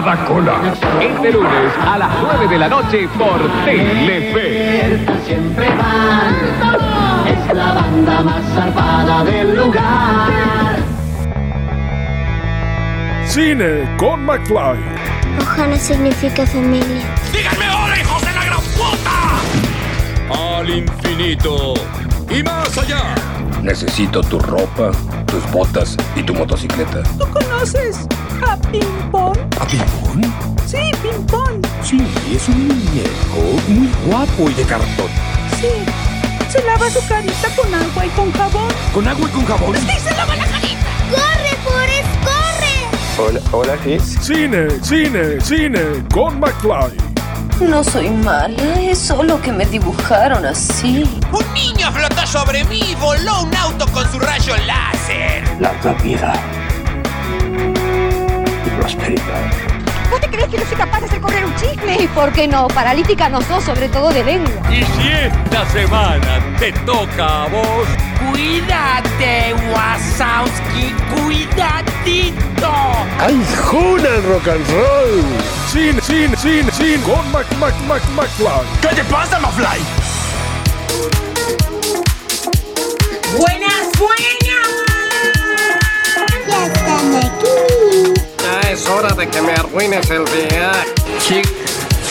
Brigada Cola. Este lunes a las 9 de la noche por Telefe. Siempre van. Es la banda más zarpada del lugar. Cine con McFly. Ojana significa familia. ¡Díganme ahora, hijos de la gran puta! Al infinito y más allá. Necesito tu ropa, tus botas y tu motocicleta. ¿Tú conoces a Ping Pong? ¿A Pimpón? Sí, Ping Pong. Sí, es un muñeco muy guapo y de cartón. Sí. Se lava su carita con agua y con jabón. ¿Con agua y con jabón? ¡Sí, se lava la carita! ¡Corre, Forrest, corre! Hola, hola, sí. Cine, cine, cine con McFly. No soy mala, es solo que me dibujaron así. Un niño flotó sobre mí y voló un auto con su rayo láser. Larga vida prosperidad. ¿Vos te crees que no soy capaz de hacer correr un chisme? ¿Y por qué no? Paralítica no sos, sobre todo de lengua. Y si esta semana te toca a vos, Cuídate, Wasowski, cuidadito. ¡Ay, juna el rock and roll! Cine, cine, cine, cine con Mac, Mac, Mac, McFly. ¿Qué te pasa, Mafly? ¡Buenas, buenas! De que me arruines el día. Sí,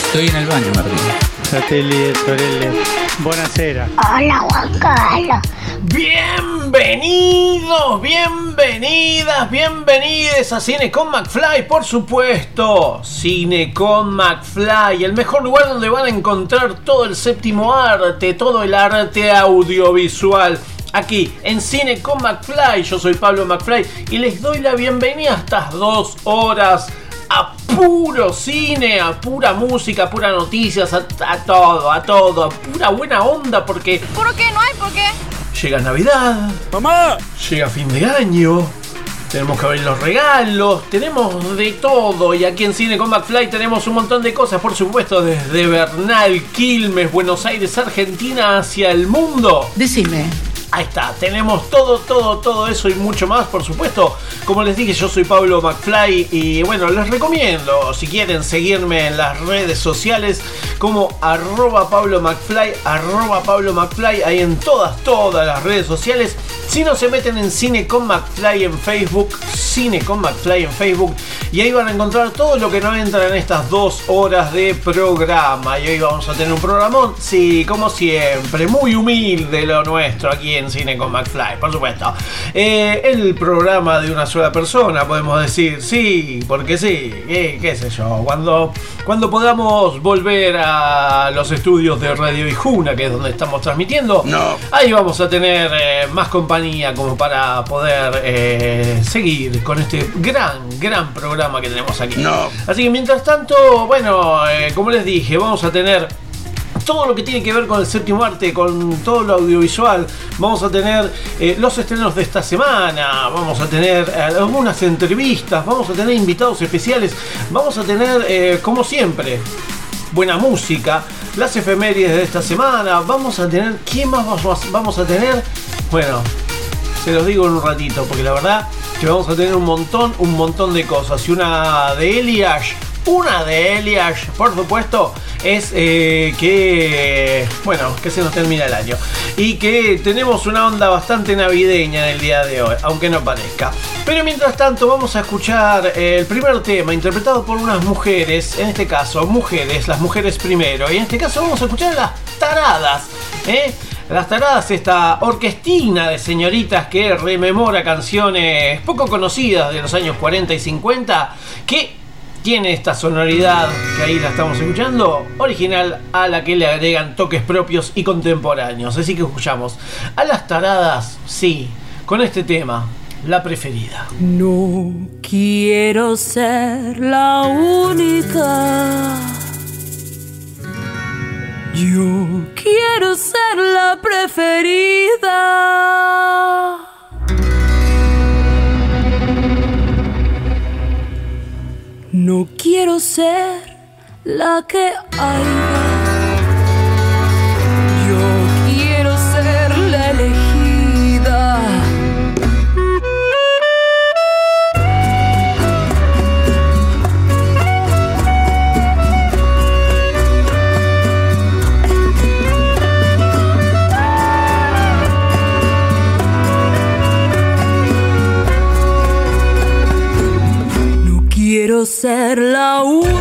estoy en el baño, Martín. Fratelli, sorelle, buonasera. Hola, Juan Carlos. Bienvenidos, bienvenidas, bienvenides a Cine con McFly, por supuesto. Cine con McFly, el mejor lugar donde van a encontrar todo el séptimo arte, todo el arte audiovisual. Aquí en Cine con McFly, yo soy Pablo McFly y les doy la bienvenida a estas dos horas a puro cine, a pura música, a pura noticias, a, a todo, a todo, a pura buena onda porque ¿Por qué? ¿No hay por qué? llega Navidad, ¡Mamá! llega fin de año, tenemos que abrir los regalos, tenemos de todo y aquí en Cine con McFly tenemos un montón de cosas, por supuesto, desde Bernal, Quilmes, Buenos Aires, Argentina hacia el mundo. Decime. Ahí está, tenemos todo, todo, todo eso y mucho más, por supuesto. Como les dije, yo soy Pablo McFly y bueno, les recomiendo, si quieren seguirme en las redes sociales, como arroba Pablo McFly, arroba Pablo McFly, ahí en todas, todas las redes sociales. Si no se meten en Cine con McFly en Facebook, Cine con McFly en Facebook, y ahí van a encontrar todo lo que no entra en estas dos horas de programa. Y hoy vamos a tener un programón, sí, como siempre, muy humilde lo nuestro aquí en Cine con McFly, por supuesto. Eh, el programa de una sola persona, podemos decir, sí, porque sí, eh, qué sé yo, cuando, cuando podamos volver a los estudios de Radio Ijuna, que es donde estamos transmitiendo, No. ahí vamos a tener eh, más compañía como para poder seguir con este gran, gran programa que tenemos aquí. No. Así que mientras tanto, bueno, como les dije, vamos a tener todo lo que tiene que ver con el séptimo arte, con todo lo audiovisual. Vamos a tener eh, los estrenos de esta semana, vamos a tener eh, algunas entrevistas, vamos a tener invitados especiales, vamos a tener, eh, como siempre, buena música, las efemérides de esta semana, vamos a tener, ¿qué más vamos a- tener? Bueno, se los digo en un ratito, porque la verdad que vamos a tener un montón, un montón de cosas. Y una de Eliash, una de Eliash, por supuesto, es eh, que, bueno, que se nos termina el año. Y que tenemos una onda bastante navideña en el día de hoy, aunque no parezca. Pero mientras tanto vamos a escuchar el primer tema interpretado por unas mujeres, en este caso, mujeres, las mujeres primero. Y en este caso vamos a escuchar las taradas, ¿eh? Las Taradas, esta orquestina de señoritas que rememora canciones poco conocidas de los años 40 y 50, que tiene esta sonoridad que ahí la estamos escuchando, original a la que le agregan toques propios y contemporáneos. Así que escuchamos a las Taradas, sí, con este tema, la preferida. No quiero ser la única. Yo quiero ser la preferida. No quiero ser la que hay. Quiero ser la única.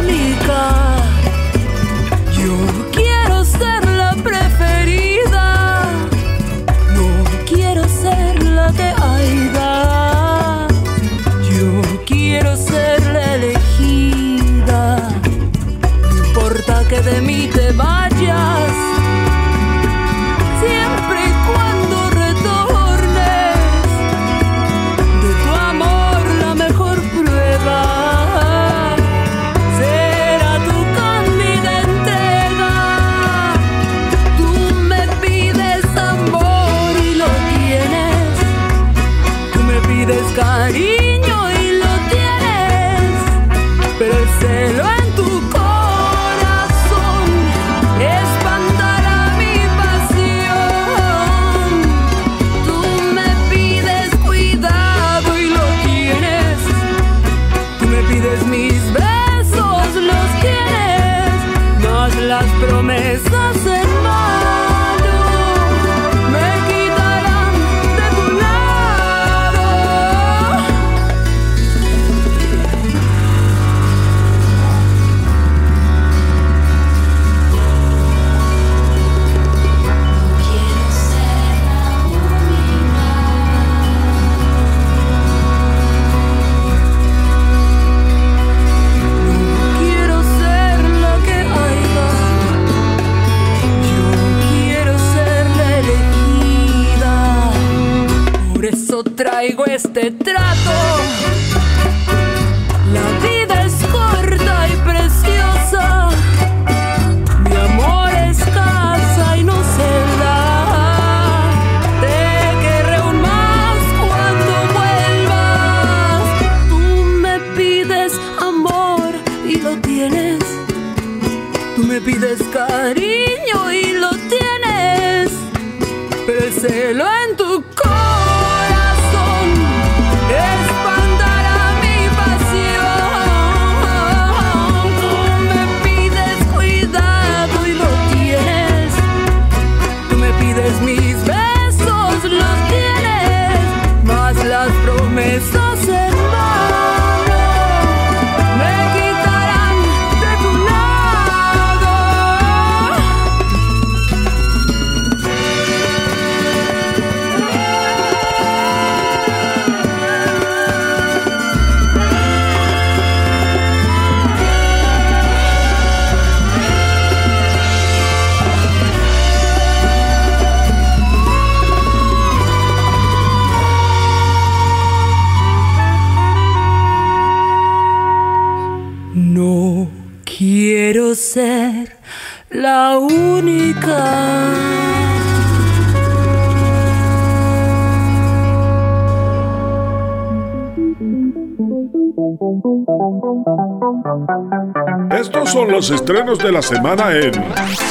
Estrenos de la semana en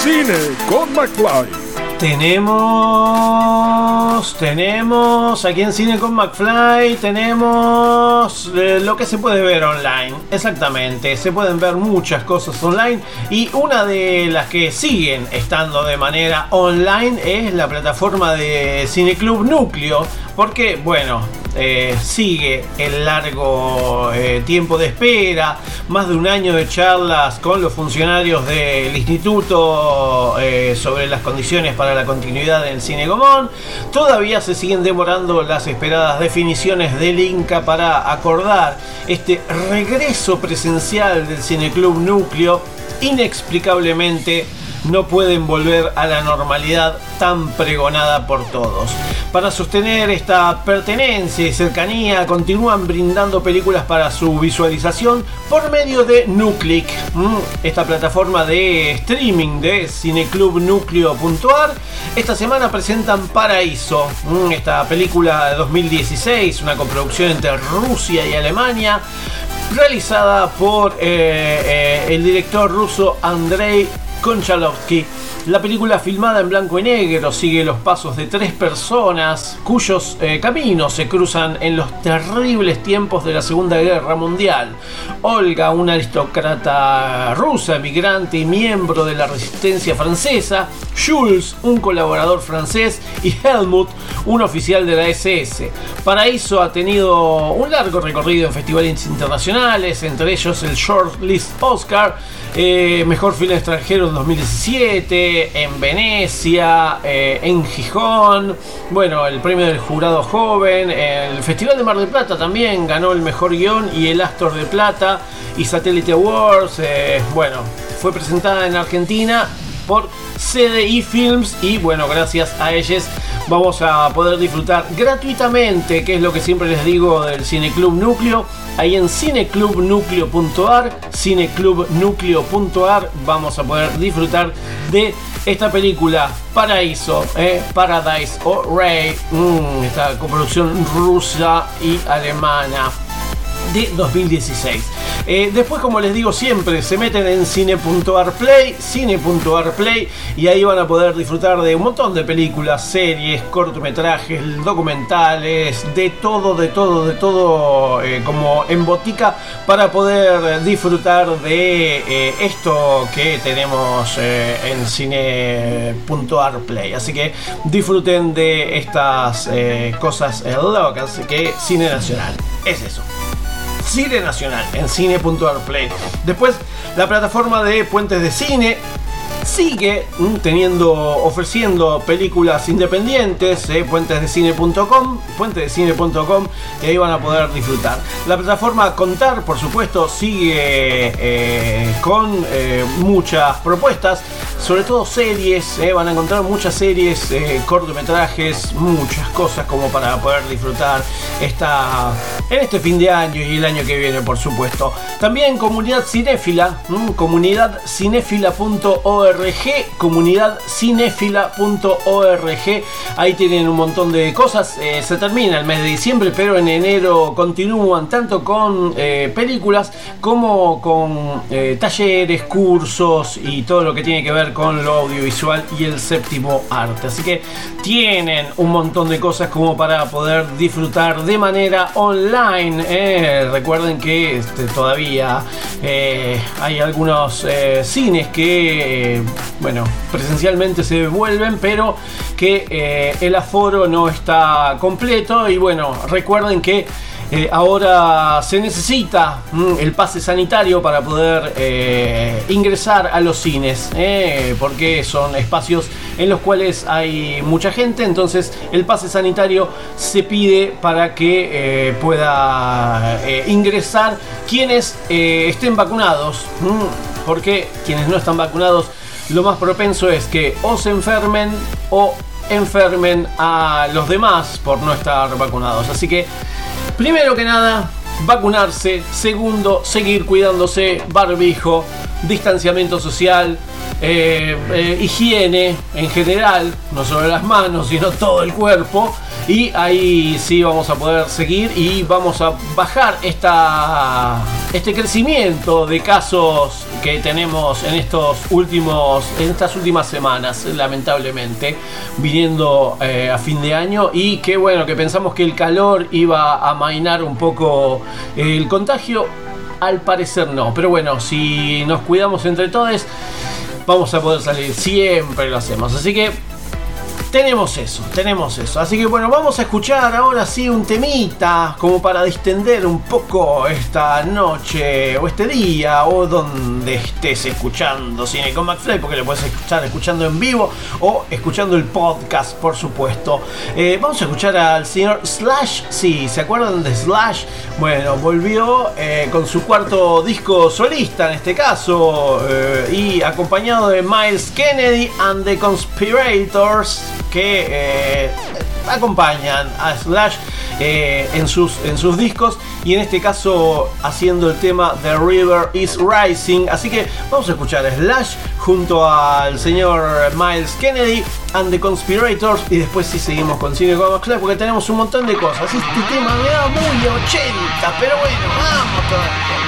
Cine con McFly. Tenemos, tenemos aquí en Cine con McFly, tenemos eh, lo que se puede ver online. Exactamente, se pueden ver muchas cosas online y una de las que siguen estando de manera online es la plataforma de Cineclub Núcleo, porque bueno, eh, sigue el largo eh, tiempo de espera, más de un año de charlas con los funcionarios del instituto eh, sobre las condiciones para la continuidad del cine Gomón. Todavía se siguen demorando las esperadas definiciones del Inca para acordar este regreso presencial del Cineclub Núcleo. Inexplicablemente no pueden volver a la normalidad tan pregonada por todos. Para sostener esta pertenencia y cercanía, continúan brindando películas para su visualización por medio de Nuclick, esta plataforma de streaming de cineclubnucleo.ar. Esta semana presentan Paraíso, esta película de 2016, una coproducción entre Rusia y Alemania realizada por eh, eh, el director ruso Andrei Konchalovsky. La película filmada en blanco y negro sigue los pasos de tres personas cuyos eh, caminos se cruzan en los terribles tiempos de la Segunda Guerra Mundial. Olga, una aristócrata rusa, emigrante y miembro de la resistencia francesa, Jules, un colaborador francés, y Helmut, un oficial de la SS. Paraíso ha tenido un largo recorrido en festivales internacionales, entre ellos el Shortlist Oscar, eh, Mejor Film Extranjero en 2017, en Venecia, eh, en Gijón, bueno, el premio del jurado joven, el Festival de Mar del Plata también ganó el mejor guion y el Astor de Plata y Satellite Awards, eh, bueno, fue presentada en Argentina por CDI Films y bueno, gracias a ellos vamos a poder disfrutar gratuitamente, que es lo que siempre les digo del Cineclub Núcleo. Ahí en cineclubnucleo.ar, cineclubnucleo.ar vamos a poder disfrutar de esta película Paraíso, eh, Paradise o Ray, mm, esta coproducción rusa y alemana de 2016. Eh, después, como les digo siempre, se meten en cine.arplay, cine.arplay y ahí van a poder disfrutar de un montón de películas, series, cortometrajes, documentales, de todo, de todo, de todo, eh, como en botica para poder disfrutar de eh, esto que tenemos en cine.arplay. Así que disfruten de estas cosas locas que Cine Nacional es eso. Cine Nacional en cine.arplay. Después, la plataforma de Puentes de Cine sigue mm, teniendo, ofreciendo películas independientes, eh, puentesdecine.com, puentesdecine.com, y ahí van a poder disfrutar. La plataforma Contar, por supuesto, sigue eh, con eh, muchas propuestas, sobre todo series, van a encontrar muchas series, cortometrajes, muchas cosas como para poder disfrutar esta, en este fin de año y el año que viene, por supuesto. También comunidad cinéfila, mm, comunidadcinéfila.org comunidadcinefila.org. Ahí tienen un montón de cosas. Eh, se termina el mes de diciembre, pero en enero continúan tanto con eh, películas como con eh, talleres, cursos y todo lo que tiene que ver con lo audiovisual y el séptimo arte. Así que tienen un montón de cosas como para poder disfrutar de manera online. recuerden que este, todavía hay algunos cines que bueno, presencialmente se vuelven, pero que eh, el aforo no está completo. Y bueno, recuerden que eh, ahora se necesita mm, el pase sanitario para poder eh, ingresar a los cines, porque son espacios en los cuales hay mucha gente, entonces el pase sanitario se pide para que pueda ingresar quienes estén vacunados, mm, porque quienes no están vacunados lo más propenso es que o se enfermen o enfermen a los demás por no estar vacunados. Así que, primero que nada, vacunarse. Segundo, seguir cuidándose, barbijo, distanciamiento social, eh, eh, higiene en general, no solo las manos, sino todo el cuerpo. Y ahí sí vamos a poder seguir y vamos a bajar esta, este crecimiento de casos que tenemos en estos últimos, en estas últimas semanas, lamentablemente, viniendo eh, a fin de año. Y qué bueno que pensamos que el calor iba a mainar un poco el contagio. Al parecer no, pero bueno, si nos cuidamos entre todos, vamos a poder salir. Siempre lo hacemos. Así que tenemos eso, tenemos eso. Así que bueno, vamos a escuchar ahora sí un temita como para distender un poco esta noche o este día o donde estés escuchando Cine con McFly, porque lo puedes escuchar escuchando en vivo o escuchando el podcast, por supuesto. Eh, vamos a escuchar al señor Slash. Sí, ¿se acuerdan de Slash? Bueno, volvió eh, con su cuarto disco solista en este caso eh, y acompañado de Miles Kennedy and the Conspirators que eh, acompañan a Slash eh, en, sus, en sus discos y en este caso haciendo el tema The River is Rising. Así que vamos a escuchar a Slash junto al señor Miles Kennedy and the Conspirators y después sí seguimos con Cine con porque tenemos un montón de cosas. Este tema me da muy 80, pero bueno, vamos todavía.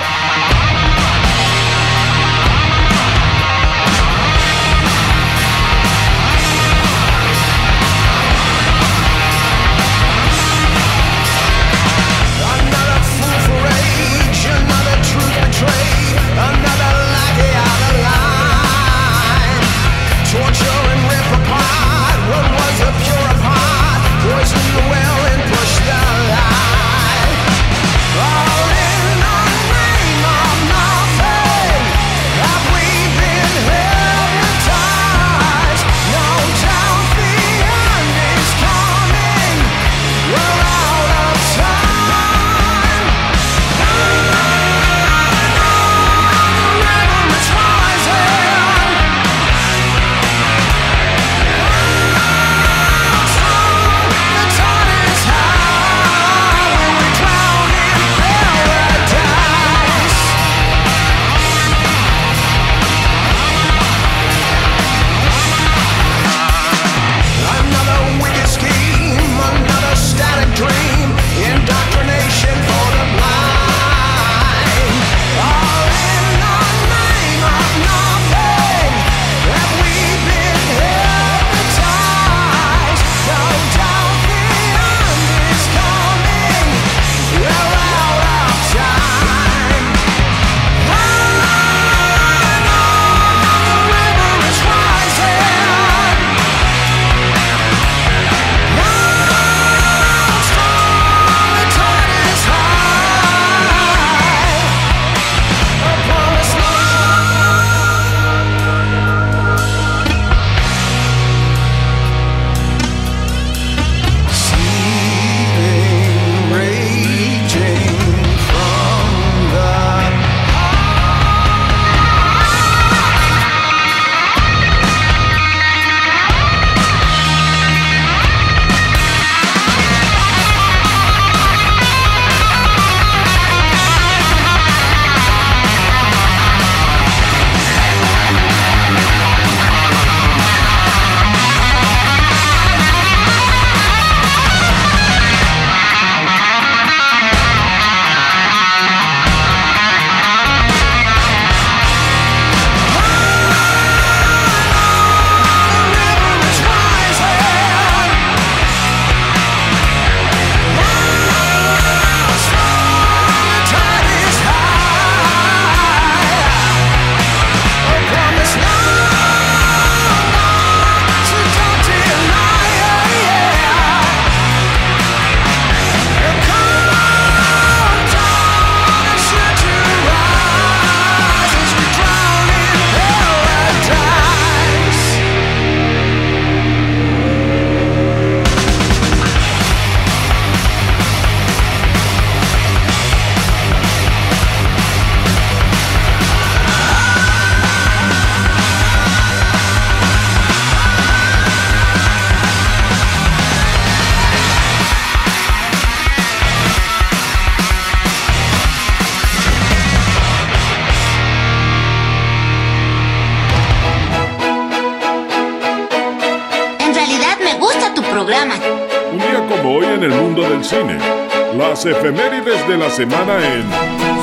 Las efemérides de la semana en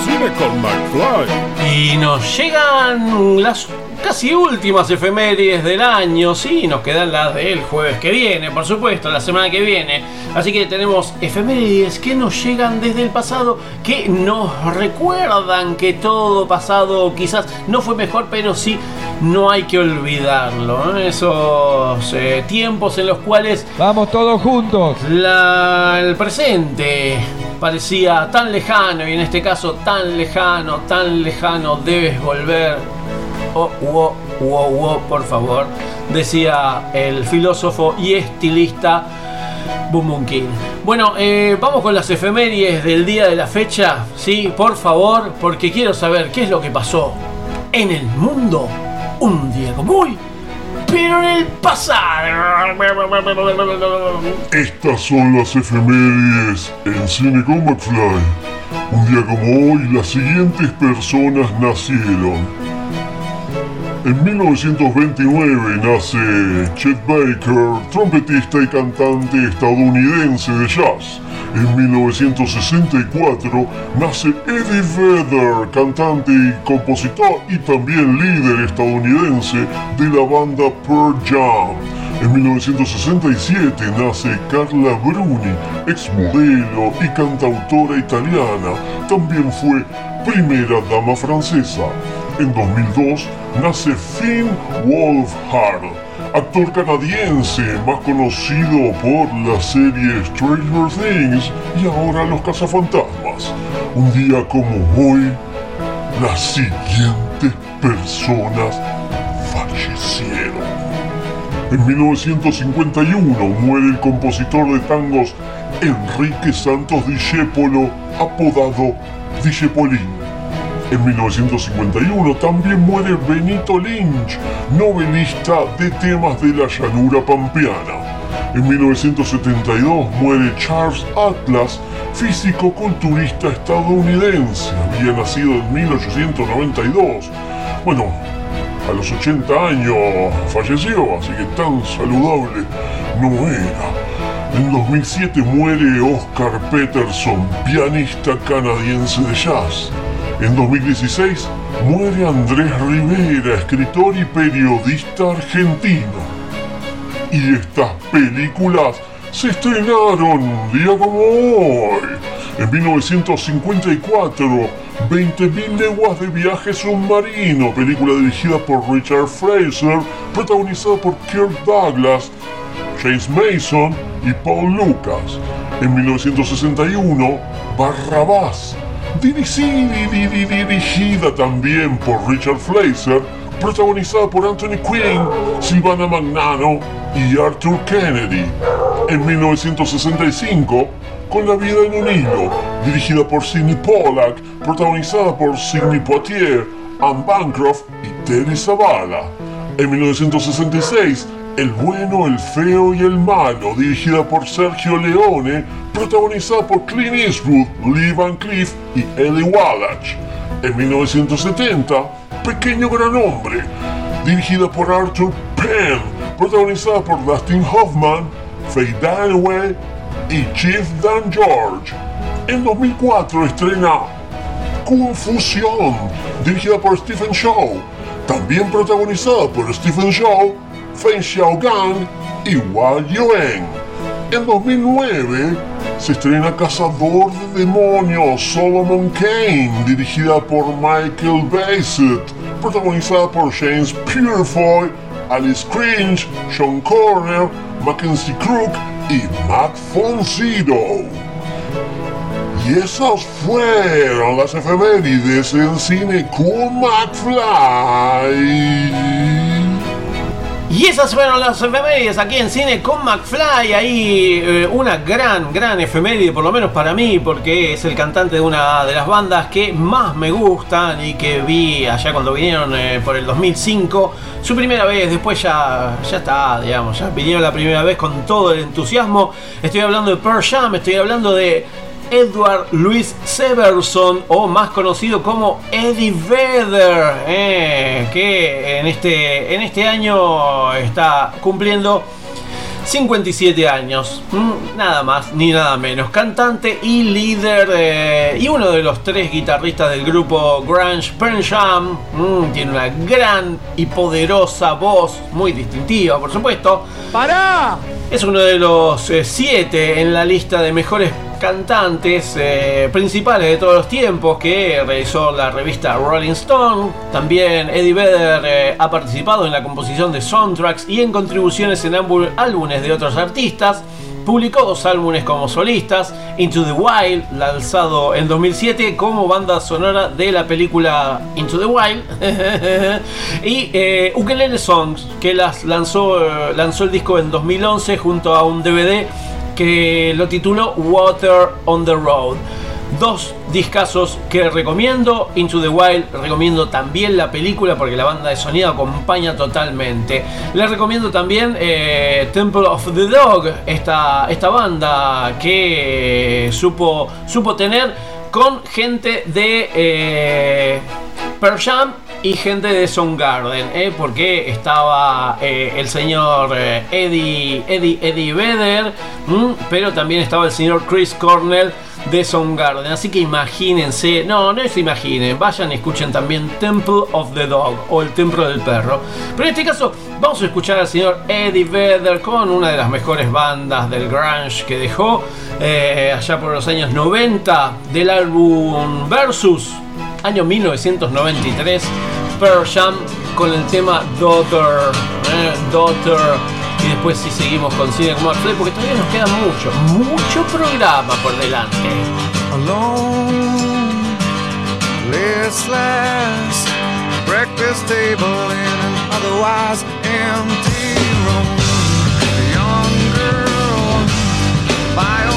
Cine con McFly. Y nos llegan las casi últimas efemérides del año. Sí, nos quedan las del jueves que viene, por supuesto, la semana que viene. Así que tenemos efemérides que nos llegan desde el pasado, que nos recuerdan que todo pasado quizás no fue mejor, pero sí no hay que olvidarlo. ¿no? Esos eh, tiempos en los cuales Vamos todos juntos. la- el presente parecía tan lejano y en este caso tan lejano, tan lejano, debes volver. Oh, wow, wow, wow, por favor, decía el filósofo y estilista King. Bueno, eh, vamos con las efemérides del día de la fecha, sí, por favor, porque quiero saber qué es lo que pasó en el mundo un día como hoy, pero el pasado. Estas son las efemérides en Cine con McFly. Un día como hoy, las siguientes personas nacieron. En 1929 nace Chet Baker, trompetista y cantante estadounidense de jazz. En 1964 nace Eddie Vedder, cantante y compositor y también líder estadounidense de la banda Pearl Jam. En 1967 nace Carla Bruni, exmodelo y cantautora italiana. También fue primera dama francesa. En 2002 nace Finn Wolfhard, actor canadiense más conocido por la serie Stranger Things y ahora Los Cazafantasmas. Un día como hoy, las siguientes personas fallecieron. En 1951 muere el compositor de tangos Enrique Santos Discépolo, apodado Discepolin. En 1951 también muere Benito Lynch, novelista de temas de la llanura pampeana. En 1972 muere Charles Atlas, físico-culturista estadounidense. Había nacido en 1892. Bueno, a los 80 años falleció, así que tan saludable no era. En 2007 muere Oscar Peterson, pianista canadiense de jazz. En 2016 muere Andrés Rivera, escritor y periodista argentino. Y estas películas se estrenaron un día como hoy. En 1954, 20.000 leguas de viaje submarino, película dirigida por Richard Fraser, protagonizada por Kirk Douglas, James Mason y Paul Lucas. En 1961, Barrabás, dirigida, también por Richard Fraser, protagonizada por Anthony Quinn, Silvana Magnano y Arthur Kennedy. En 1965, Con la vida en un hilo, dirigida por Sidney Pollack, protagonizada por Sidney Poitier, Anne Bancroft y Terry Zavala. En 1966, El bueno, el feo y el malo, dirigida por Sergio Leone, protagonizada por Clint Eastwood, Lee Van Cleef y Ellie Wallach. En 1970, Pequeño Gran Hombre, dirigida por Arthur Penn, protagonizada por Dustin Hoffman, Faye Dunaway y Chief Dan George. En 2004 estrena Confusión, dirigida por Stephen Chow, también protagonizada por Stephen Chow, Feng Xiaogang y Hua Yuan. En 2009 se estrena Cazador de Demonios, Solomon Kane, dirigida por Michael Bassett, protagonizada por James Purefoy, Alice Cringe, Sean Corner, Mackenzie Crook y Matt Foncito. Y esas fueron las efemérides en cine con McFly. Y esas fueron las efemérides aquí en Cine con McFly. Ahí eh, una gran, gran efeméride, por lo menos para mí, porque es el cantante de una de las bandas que más me gustan y que vi allá cuando vinieron eh, por el 2005. Su primera vez, después ya, ya está, digamos, ya vinieron la primera vez con todo el entusiasmo. Estoy hablando de Pearl Jam, estoy hablando de Edward Louis Severson, o más conocido como Eddie Vedder, eh, que en este, en este año está cumpliendo 57 años, mm, nada más ni nada menos. Cantante y líder eh, y uno de los tres guitarristas del grupo Grunge Pearl Jam. Mm, tiene una gran y poderosa voz, muy distintiva, por supuesto. ¡Para! Es uno de los eh, siete en la lista de mejores cantantes eh, principales de todos los tiempos que realizó la revista Rolling Stone. También Eddie Vedder eh, ha participado en la composición de soundtracks y en contribuciones en álbumes de otros artistas. Publicó dos álbumes como solistas, Into the Wild, lanzado en 2007 como banda sonora de la película Into the Wild, y eh, Ukulele Songs, que las lanzó, eh, lanzó el disco en 2011 junto a un DVD que lo tituló Water on the Road. Dos discazos que recomiendo. Into the Wild, recomiendo también la película porque la banda de sonido acompaña totalmente. Les recomiendo también eh, Temple of the Dog, esta, esta banda que supo, supo tener con gente de eh, Pearl Jam y gente de Soundgarden, ¿eh? porque estaba eh, el señor eh, Eddie, Eddie, Eddie Vedder, pero también estaba el señor Chris Cornell de Soundgarden. Así que imagínense, no, no se imaginen, vayan y escuchen también Temple of the Dog o el Templo del Perro. Pero en este caso vamos a escuchar al señor Eddie Vedder con una de las mejores bandas del grunge que dejó allá por los años 90 del álbum Versus año 1993, Pearl Jam con el tema Daughter, eh, Daughter. Y después si seguimos con Cine como porque todavía nos queda mucho, mucho programa por delante. Alone, listless, breakfast table in an otherwise empty room. A young girl, violins,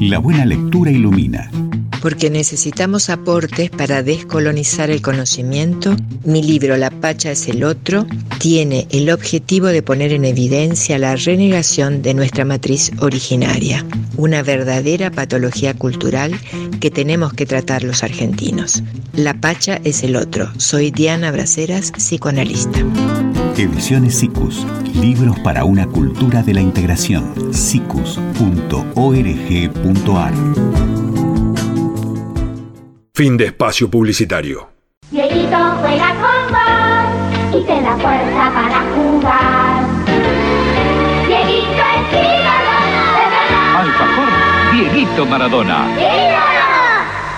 La buena lectura ilumina. Porque necesitamos aportes para descolonizar el conocimiento, mi libro La Pacha es el otro tiene el objetivo de poner en evidencia la renegación de nuestra matriz originaria, una verdadera patología cultural que tenemos que tratar los argentinos. La Pacha es el otro. Soy Diana Braceras, psicoanalista. Ediciones SICUS. Libros para una cultura de la integración. sicus.org.ar Fin de espacio publicitario. Dieguito juega con vos y te da fuerza para jugar. Dieguito es verdad. Alfajor, Dieguito Maradona.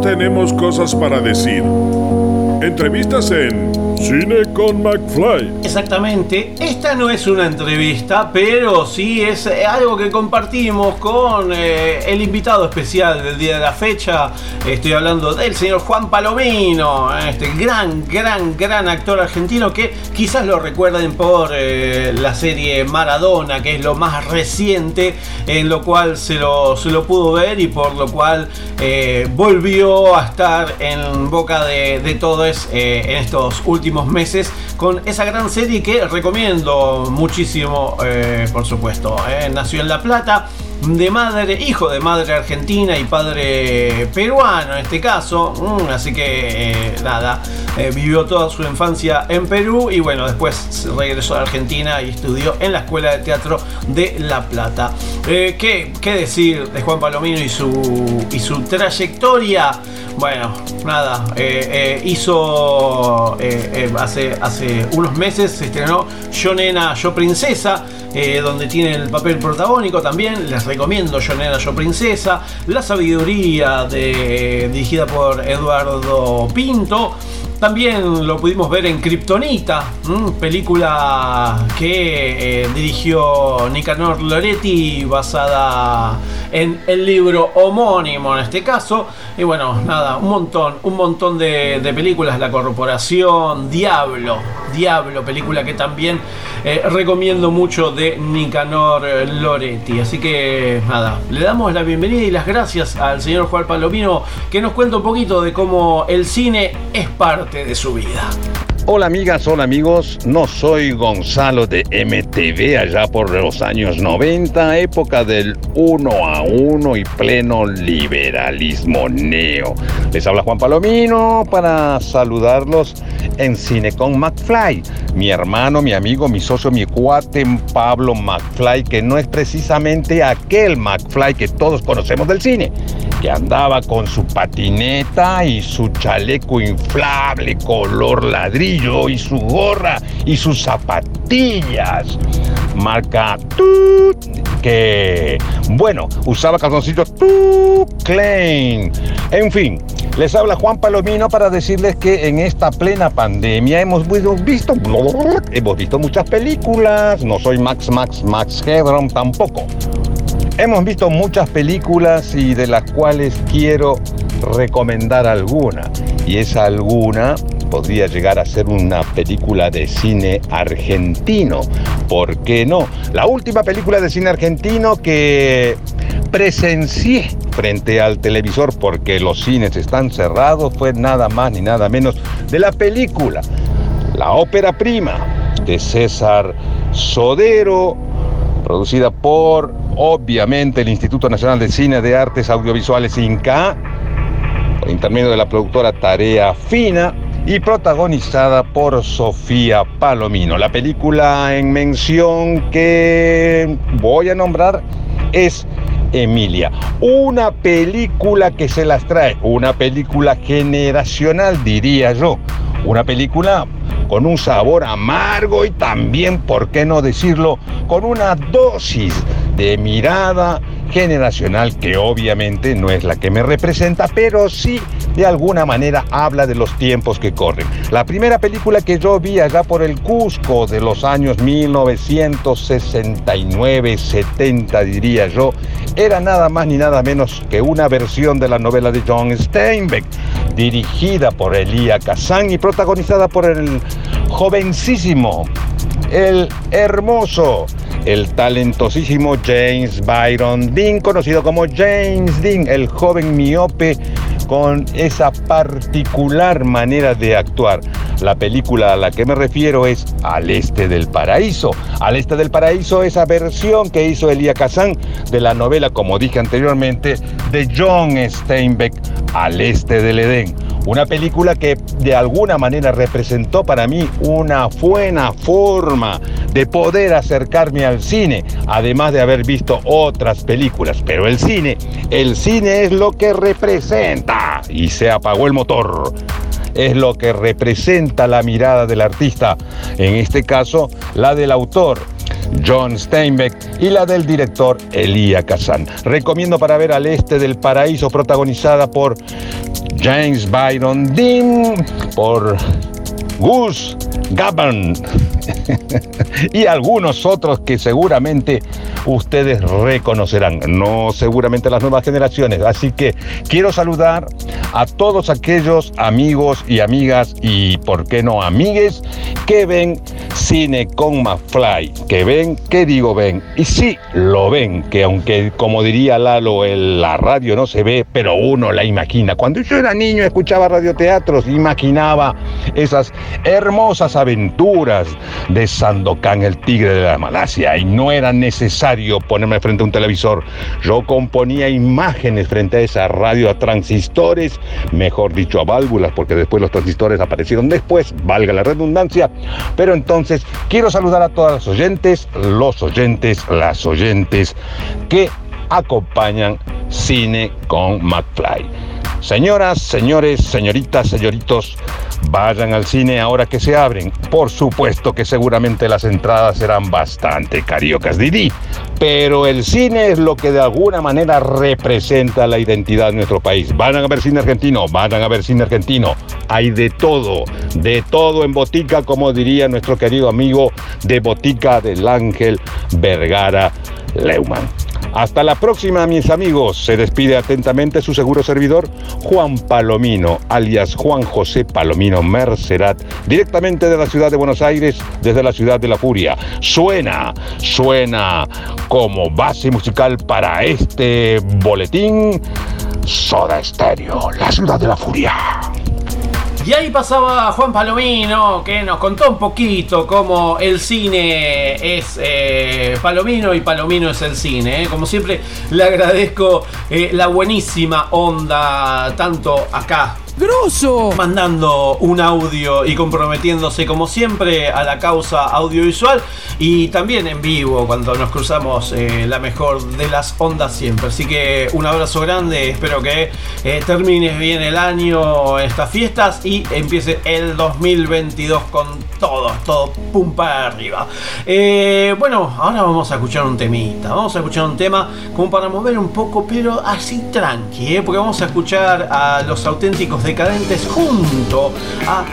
Tenemos cosas para decir. Entrevistas en Cine con McFly. Exactamente, esta no es una entrevista, pero sí es eh, algo que compartimos con eh, el invitado especial del día de la fecha. Estoy hablando del señor Juan Palomino, este gran, gran, gran actor argentino que quizás lo recuerden por eh, la serie Maradona, que es lo más reciente en lo cual se lo, se lo pudo ver y por lo cual volvió a estar en boca de, de todos en estos últimos meses con esa gran serie que recomiendo muchísimo, eh, por supuesto. eh. Nació en La Plata, de madre, hijo de madre argentina y padre peruano en este caso. Mm, así que eh, nada, vivió toda su infancia en Perú y bueno, después regresó a Argentina y estudió en la Escuela de Teatro de La Plata. ¿qué, qué decir de Juan Palomino y su, y su trayectoria? Bueno, nada, eh, eh, hizo eh, hace, hace unos meses, se estrenó Yo Nena, Yo Princesa, donde tiene el papel protagónico también. Les recomiendo Yo Nena, Yo Princesa, La Sabiduría, de, dirigida por Eduardo Pinto. También lo pudimos ver en Kryptonita, película que eh, dirigió Nicanor Loretti, basada en el libro homónimo en este caso. Y bueno, nada, un montón, un montón de, películas, La Corporación, Diablo, Diablo, película que también eh, recomiendo mucho de Nicanor Loretti. Así que nada, le damos la bienvenida y las gracias al señor Juan Palomino que nos cuenta un poquito de cómo el cine es parte de su vida. Hola amigas, hola amigos, no soy Gonzalo de MTV allá por los años 90, época del uno a uno y pleno liberalismo neo. Les habla Juan Palomino para saludarlos en Cine con McFly. Mi hermano, mi amigo, mi socio, mi cuate Pablo McFly, que no es precisamente aquel McFly que todos conocemos del cine, que andaba con su patineta y su chaleco inflable color ladrillo y su gorra y sus zapatillas. Marca Tut, que, bueno, usaba calzoncitos Tut Klein. En fin, les habla Juan Palomino para decirles que en esta plena pandemia hemos visto, hemos visto muchas películas. No soy Max Max Max Headroom tampoco. Hemos visto muchas películas y de las cuales quiero recomendar alguna. Y esa alguna podría llegar a ser una película de cine argentino. ¿Por qué no? La última película de cine argentino que presencié frente al televisor porque los cines están cerrados fue nada más ni nada menos de la película La ópera prima de César Sodero, producida por obviamente el Instituto Nacional de Cine de Artes Audiovisuales INCA, por intermedio de la productora Tarea Fina y protagonizada por Sofía Palomino. La película en mención que voy a nombrar es Emilia. Una película que se las trae, una película generacional diría yo. Una película con un sabor amargo y también, ¿por qué no decirlo?, con una dosis de mirada generacional que obviamente no es la que me representa, pero sí de alguna manera habla de los tiempos que corren. La primera película que yo vi allá por el Cusco de los años 1969-70 diría yo, era nada más ni nada menos que una versión de la novela de John Steinbeck, dirigida por Elia Kazan y protagonizada por el jovencísimo, el hermoso, el talentosísimo James Byron Dean, conocido como James Dean, el joven miope con esa particular manera de actuar. La película a la que me refiero es Al Este del Paraíso. Al Este del Paraíso, esa versión que hizo Elia Kazan de la novela, como dije anteriormente, de John Steinbeck, Al Este del Edén. Una película que de alguna manera representó para mí una buena forma de poder acercarme al cine, además de haber visto otras películas. Pero el cine, el cine es lo que representa. Y se apagó el motor es lo que representa la mirada del artista, en este caso la del autor. John Steinbeck y la del director Elia Kazan. Recomiendo para ver Al Este del Paraíso, protagonizada por James Byron Dean, por Gus Gabban y algunos otros que seguramente ustedes reconocerán, no seguramente las nuevas generaciones. Así que quiero saludar a todos aquellos amigos y amigas y, por qué no, amigues que ven cine con McFly, que ven, ¿qué digo ven? Y sí, lo ven, que aunque como diría Lalo, el, la radio no se ve, pero uno la imagina. Cuando yo era niño escuchaba radioteatros, imaginaba esas hermosas aventuras de Sandokan, el tigre de la Malasia, y no era necesario ponerme frente a un televisor. Yo componía imágenes frente a esa radio a transistores, mejor dicho a válvulas, porque después los transistores aparecieron después, valga la redundancia. Pero entonces quiero saludar a todas las oyentes, los oyentes, las oyentes que acompañan Cine con McFly. Señoras, señores, señoritas, señoritos, vayan al cine ahora que se abren. Por supuesto que seguramente las entradas serán bastante cariocas, Didi. Pero el cine es lo que de alguna manera representa la identidad de nuestro país. Vayan a ver cine argentino, vayan a ver cine argentino. Hay de todo, de todo en Botica, como diría nuestro querido amigo de Botica del Ángel Vergara Leumann. Hasta la próxima, mis amigos. Se despide atentamente su seguro servidor, Juan Palomino, alias Juan José Palomino Mercerat, directamente de la ciudad de Buenos Aires, desde la ciudad de la Furia. Suena, suena como base musical para este boletín Soda Stereo, la ciudad de la Furia. Y ahí pasaba Juan Palomino, que nos contó un poquito cómo el cine es eh, Palomino y Palomino es el cine. ¿eh? Como siempre, le agradezco eh, la buenísima onda, tanto acá Mandando un audio y comprometiéndose como siempre a la causa audiovisual y también en vivo cuando nos cruzamos eh, la mejor de las ondas siempre. Así que un abrazo grande, espero que eh, termines bien el año, estas fiestas y empiece el 2022 con todo, todo pum para arriba. Eh, bueno, ahora vamos a escuchar un temita, vamos a escuchar un tema como para mover un poco, pero así tranqui, porque vamos a escuchar a los auténticos decadentes junto a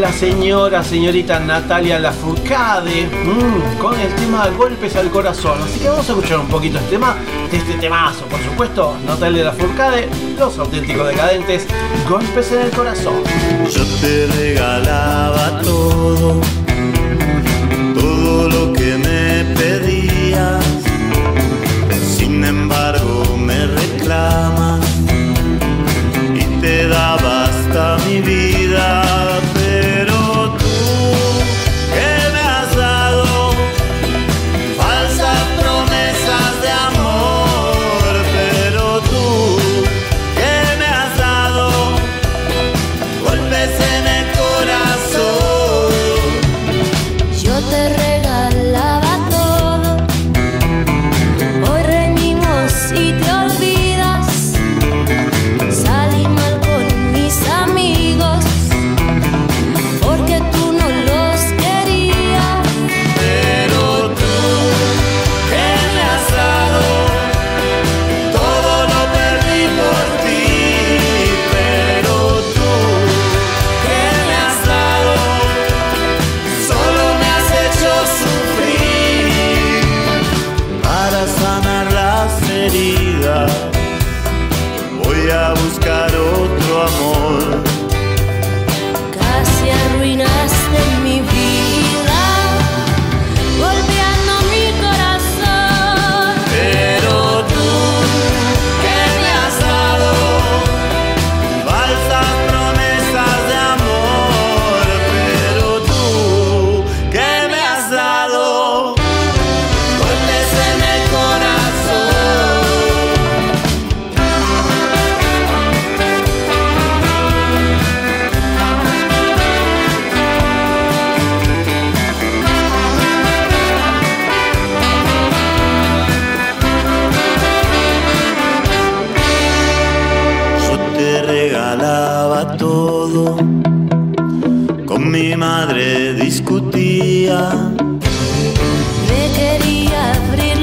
la señora, señorita Natalia Lafourcade mmm, con el tema Golpes al Corazón. Así que vamos a escuchar un poquito este tema, de este temazo, por supuesto. Natalia Lafourcade, los auténticos decadentes, Golpes en el Corazón. Yo te regalaba todo, todo lo que me pedías. Sin embargo, me reclamas te daba hasta mi vida. Discutía. Me quería abrir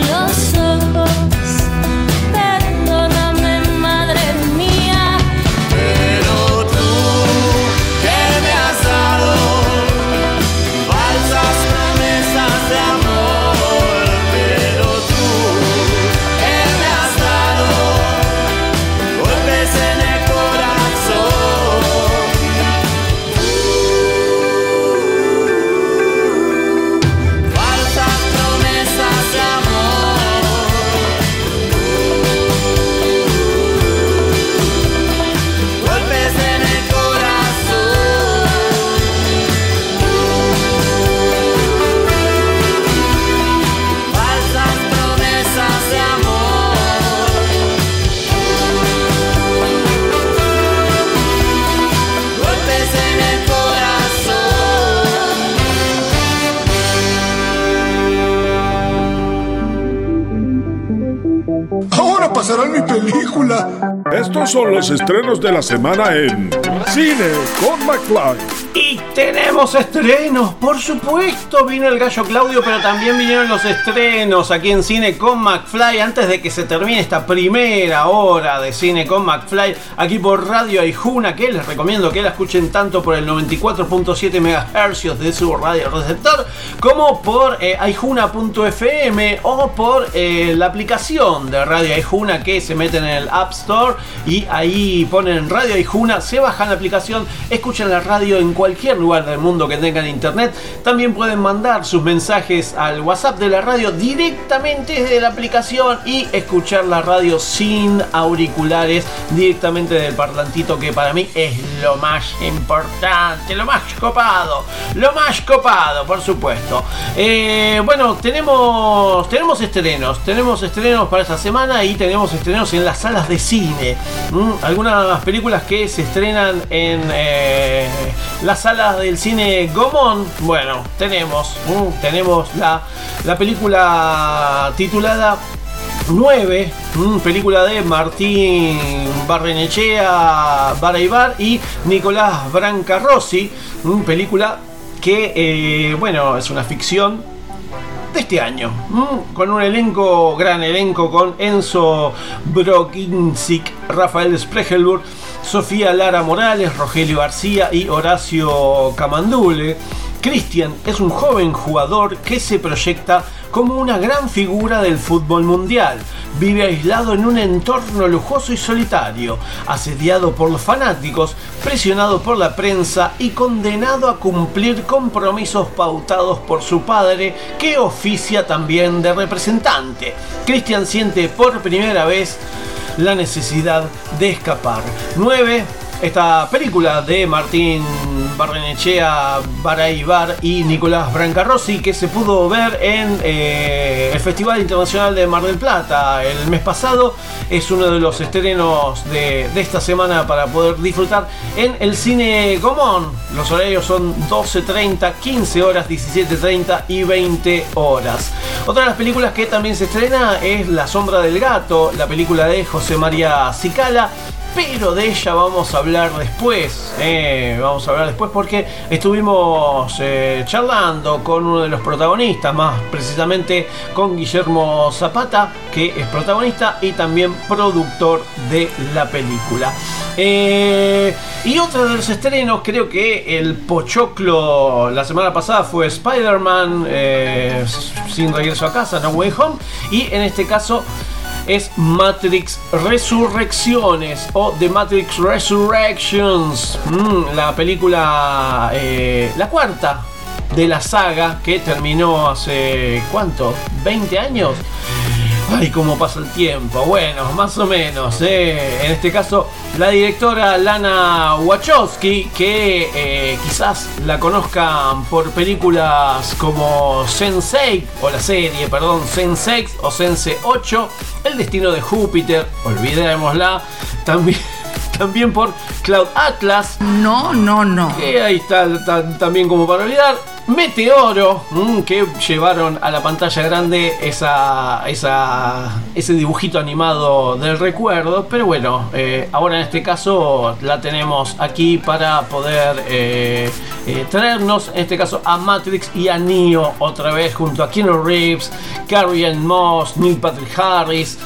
Estos son los estrenos de la semana en Cine con McFly. Tenemos estrenos, por supuesto, vino el gallo Claudio, pero también vinieron los estrenos aquí en Cine con McFly. Antes de que se termine esta primera hora de Cine con McFly, aquí por Radio Aijuna, que les recomiendo que la escuchen tanto por el 94.7 MHz de su radio receptor, como por eh, aijuna.fm o por eh, la aplicación de Radio Aijuna que se meten en el App Store y ahí ponen Radio Aijuna, se bajan la aplicación, escuchan la radio en cualquier lugar del mundo que tengan internet. También pueden mandar sus mensajes al WhatsApp de la radio directamente desde la aplicación y escuchar la radio sin auriculares directamente del parlantito que para mí es lo más importante, lo más copado, lo más copado, por supuesto. Eh, bueno, tenemos, tenemos estrenos, tenemos estrenos para esta semana y tenemos estrenos en las salas de cine. ¿Mm? Algunas películas que se estrenan en eh, las salas del cine Gomón. Bueno, tenemos, ¿Mm? tenemos la, la película titulada 9, película de Martín Barrenechea Baraibar y Nicolás Brancarossi, película que, eh, bueno, es una ficción de este año, con un elenco, gran elenco, con Enzo Brokinzik, Rafael Spregelburg, Sofía Lara Morales, Rogelio García y Horacio Camandule. Cristian es un joven jugador que se proyecta como una gran figura del fútbol mundial. Vive aislado en un entorno lujoso y solitario, asediado por los fanáticos, presionado por la prensa y condenado a cumplir compromisos pautados por su padre, que oficia también de representante. Cristian siente por primera vez la necesidad de escapar. 9 esta película de Martín Barrenechea Baraibar y Nicolás Brancarossi que se pudo ver en eh, el Festival Internacional de Mar del Plata el mes pasado. Es uno de los estrenos de, esta semana para poder disfrutar en el cine Gomón. Los horarios son 12.30, 15 horas, 17.30 y 20 horas. Otra de las películas que también se estrena es La Sombra del Gato, la película de José María Cicala pero de ella vamos a hablar después. Eh, vamos a hablar después porque estuvimos eh, charlando con uno de los protagonistas, más precisamente con Guillermo Zapata, que es protagonista y también productor de la película. Eh, y otro de los estrenos, creo que el Pochoclo la semana pasada fue Spider-Man sin regreso a casa, No Way Home. Y en este caso es Matrix Resurrecciones o The Matrix Resurrections, mm, la película, eh, la cuarta de la saga que terminó hace, ¿cuánto? ¿20 años? Ay, cómo pasa el tiempo. Bueno, más o menos. Eh. En este caso, la directora Lana Wachowski, que eh, quizás la conozcan por películas como Sense8, o la serie, perdón, Sense8 o Sense 8, El destino de Júpiter, olvidémosla. También también por Cloud Atlas. No, no, no. Que ahí está, también como para olvidar. Meteoro, mm, que llevaron a la pantalla grande esa, ese dibujito animado del recuerdo. Pero bueno, eh, ahora en este caso la tenemos aquí para poder eh, eh, traernos, en este caso, a Matrix y a Neo otra vez junto a Keanu Reeves, Carrie Ann Moss, Neil Patrick Harris,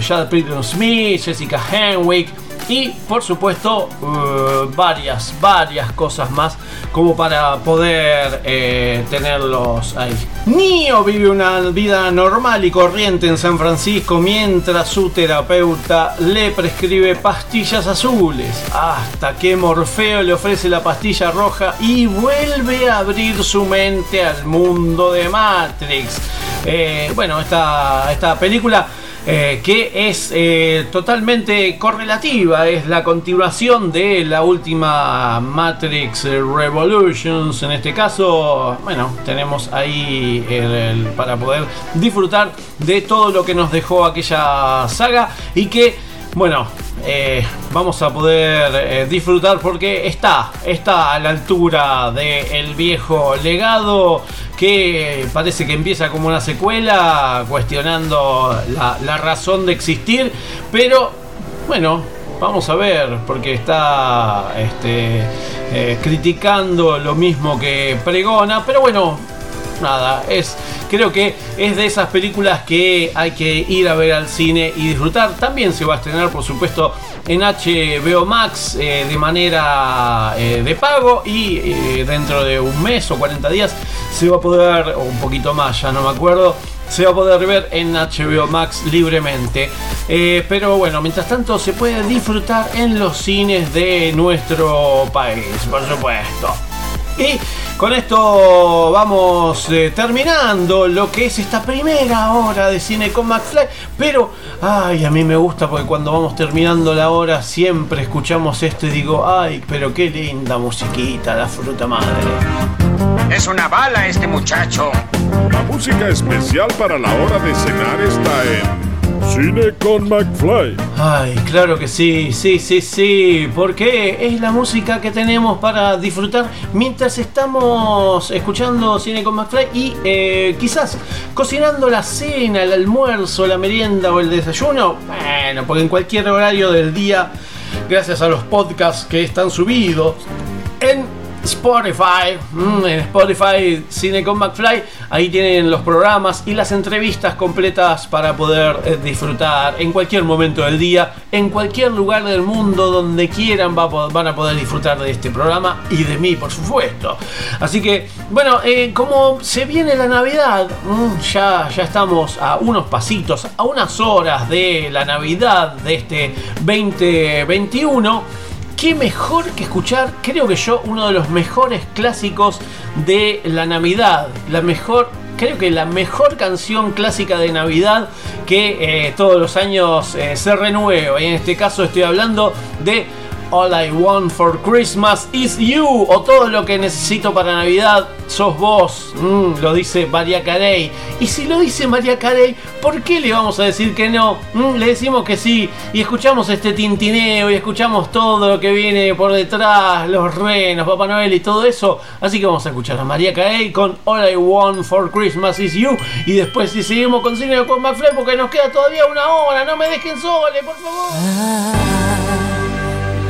Jada Smith, Jessica Henwick y por supuesto uh, varias, varias cosas más como para poder eh, tenerlos ahí. Neo vive una vida normal y corriente en San Francisco mientras su terapeuta le prescribe pastillas azules hasta que Morfeo le ofrece la pastilla roja y vuelve a abrir su mente al mundo de Matrix. Eh, bueno, esta, esta película eh, que es eh, totalmente correlativa, es la continuación de la última Matrix Revolutions. En este caso, bueno, tenemos ahí para poder disfrutar de todo lo que nos dejó aquella saga y que, bueno, eh, vamos a poder disfrutar porque está, está a la altura del viejo legado que parece que empieza como una secuela, cuestionando la, razón de existir, pero bueno, vamos a ver, porque está este, eh, criticando lo mismo que pregona, pero bueno, nada, es creo que es de esas películas que hay que ir a ver al cine y disfrutar. También se va a estrenar, por supuesto, en HBO Max eh, de manera eh, de pago y eh, dentro de un mes o 40 días se va a poder, o un poquito más, ya no me acuerdo, se va a poder ver en HBO Max libremente. Pero bueno, mientras tanto se puede disfrutar en los cines de nuestro país, por supuesto. Y con esto vamos eh, terminando lo que es esta primera hora de cine con McFly. Pero, ay, a mí me gusta porque cuando vamos terminando la hora siempre escuchamos esto y digo, ay, pero qué linda musiquita, la fruta madre. Es una bala este muchacho. La música especial para la hora de cenar está en Cine con McFly. Ay, claro que sí, sí, sí, sí, porque es la música que tenemos para disfrutar mientras estamos escuchando Cine con McFly y eh, quizás cocinando la cena, el almuerzo, la merienda o el desayuno. Bueno, porque en cualquier horario del día, gracias a los podcasts que están subidos Spotify, mm, en Spotify Cine con McFly, ahí tienen los programas y las entrevistas completas para poder eh, disfrutar en cualquier momento del día, en cualquier lugar del mundo, donde quieran van a poder disfrutar de este programa y de mí, por supuesto. Así que, bueno, eh, como se viene la Navidad, mm, ya, ya estamos a unos pasitos, a unas horas de la Navidad de este 2021 qué mejor que escuchar, creo que yo, uno de los mejores clásicos de la Navidad. La mejor, creo que la mejor canción clásica de Navidad que eh, todos los años eh, se renueva. Y en este caso estoy hablando de All I Want for Christmas is You o todo lo que necesito para Navidad sos vos, mm, lo dice María Carey. Y si lo dice María Carey, ¿por qué le vamos a decir que no? Mm, le decimos que sí y escuchamos este tintineo y escuchamos todo lo que viene por detrás, los renos, Papá Noel y todo eso. Así que vamos a escuchar a María Carey con All I Want for Christmas is You y después si seguimos con cine con McFly porque nos queda todavía una hora, no me dejen sole, por favor.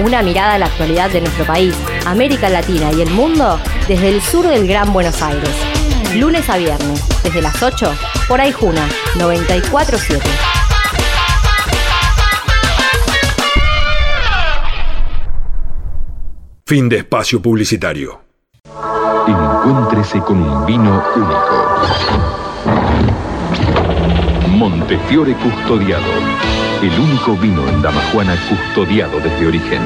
Una mirada a la actualidad de nuestro país, América Latina y el mundo desde el sur del Gran Buenos Aires. Lunes a viernes, desde las 8, por Aijuna 947. Fin de espacio publicitario. Encuéntrese con un vino único. Montefiore Custodiado. El único vino en Damajuana custodiado desde origen.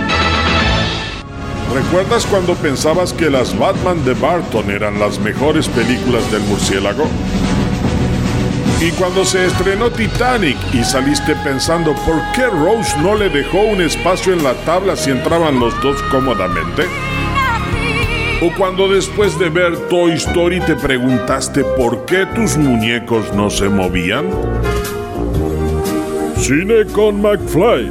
¿Recuerdas cuando pensabas que las Batman de Barton eran las mejores películas del murciélago? Y cuando se estrenó Titanic y saliste pensando por qué Rose no le dejó un espacio en la tabla si entraban los dos cómodamente? ¿O cuando después de ver Toy Story te preguntaste por qué tus muñecos no se movían? Cine con McFly.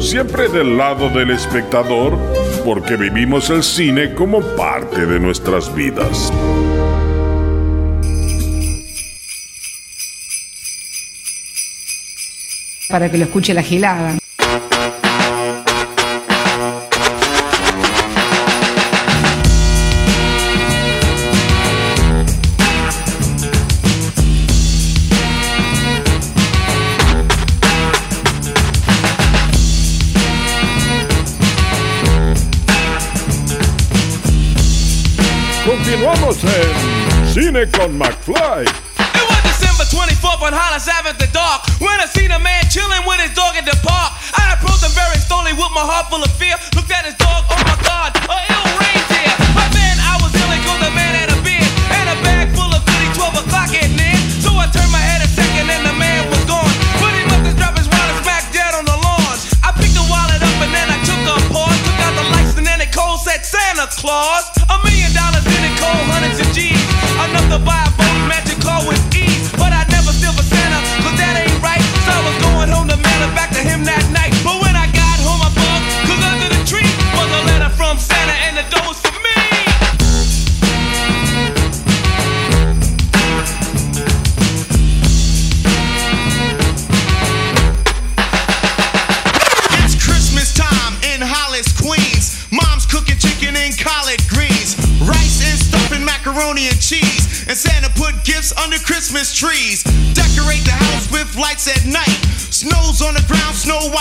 Siempre del lado del espectador, porque vivimos el cine como parte de nuestras vidas. para que lo escuche la gilada. En Cine con McFly. It was December 24th on Hollis Ave at the dark when I seen a man chilling with his dog at the park. I approached him very slowly with my heart full of fear. Looked at his dog, oh my god, a ill reindeer. But then I was ill cause the man had a beard and a bag full of goodies, 12 o'clock at near. So I turned my head a second and the man was gone. But he must have dropped his wallet smack dead on the lawn. I picked the wallet up and then I took a pause, took out the lights and then it cold said Santa Claus.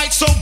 Ground, snow white so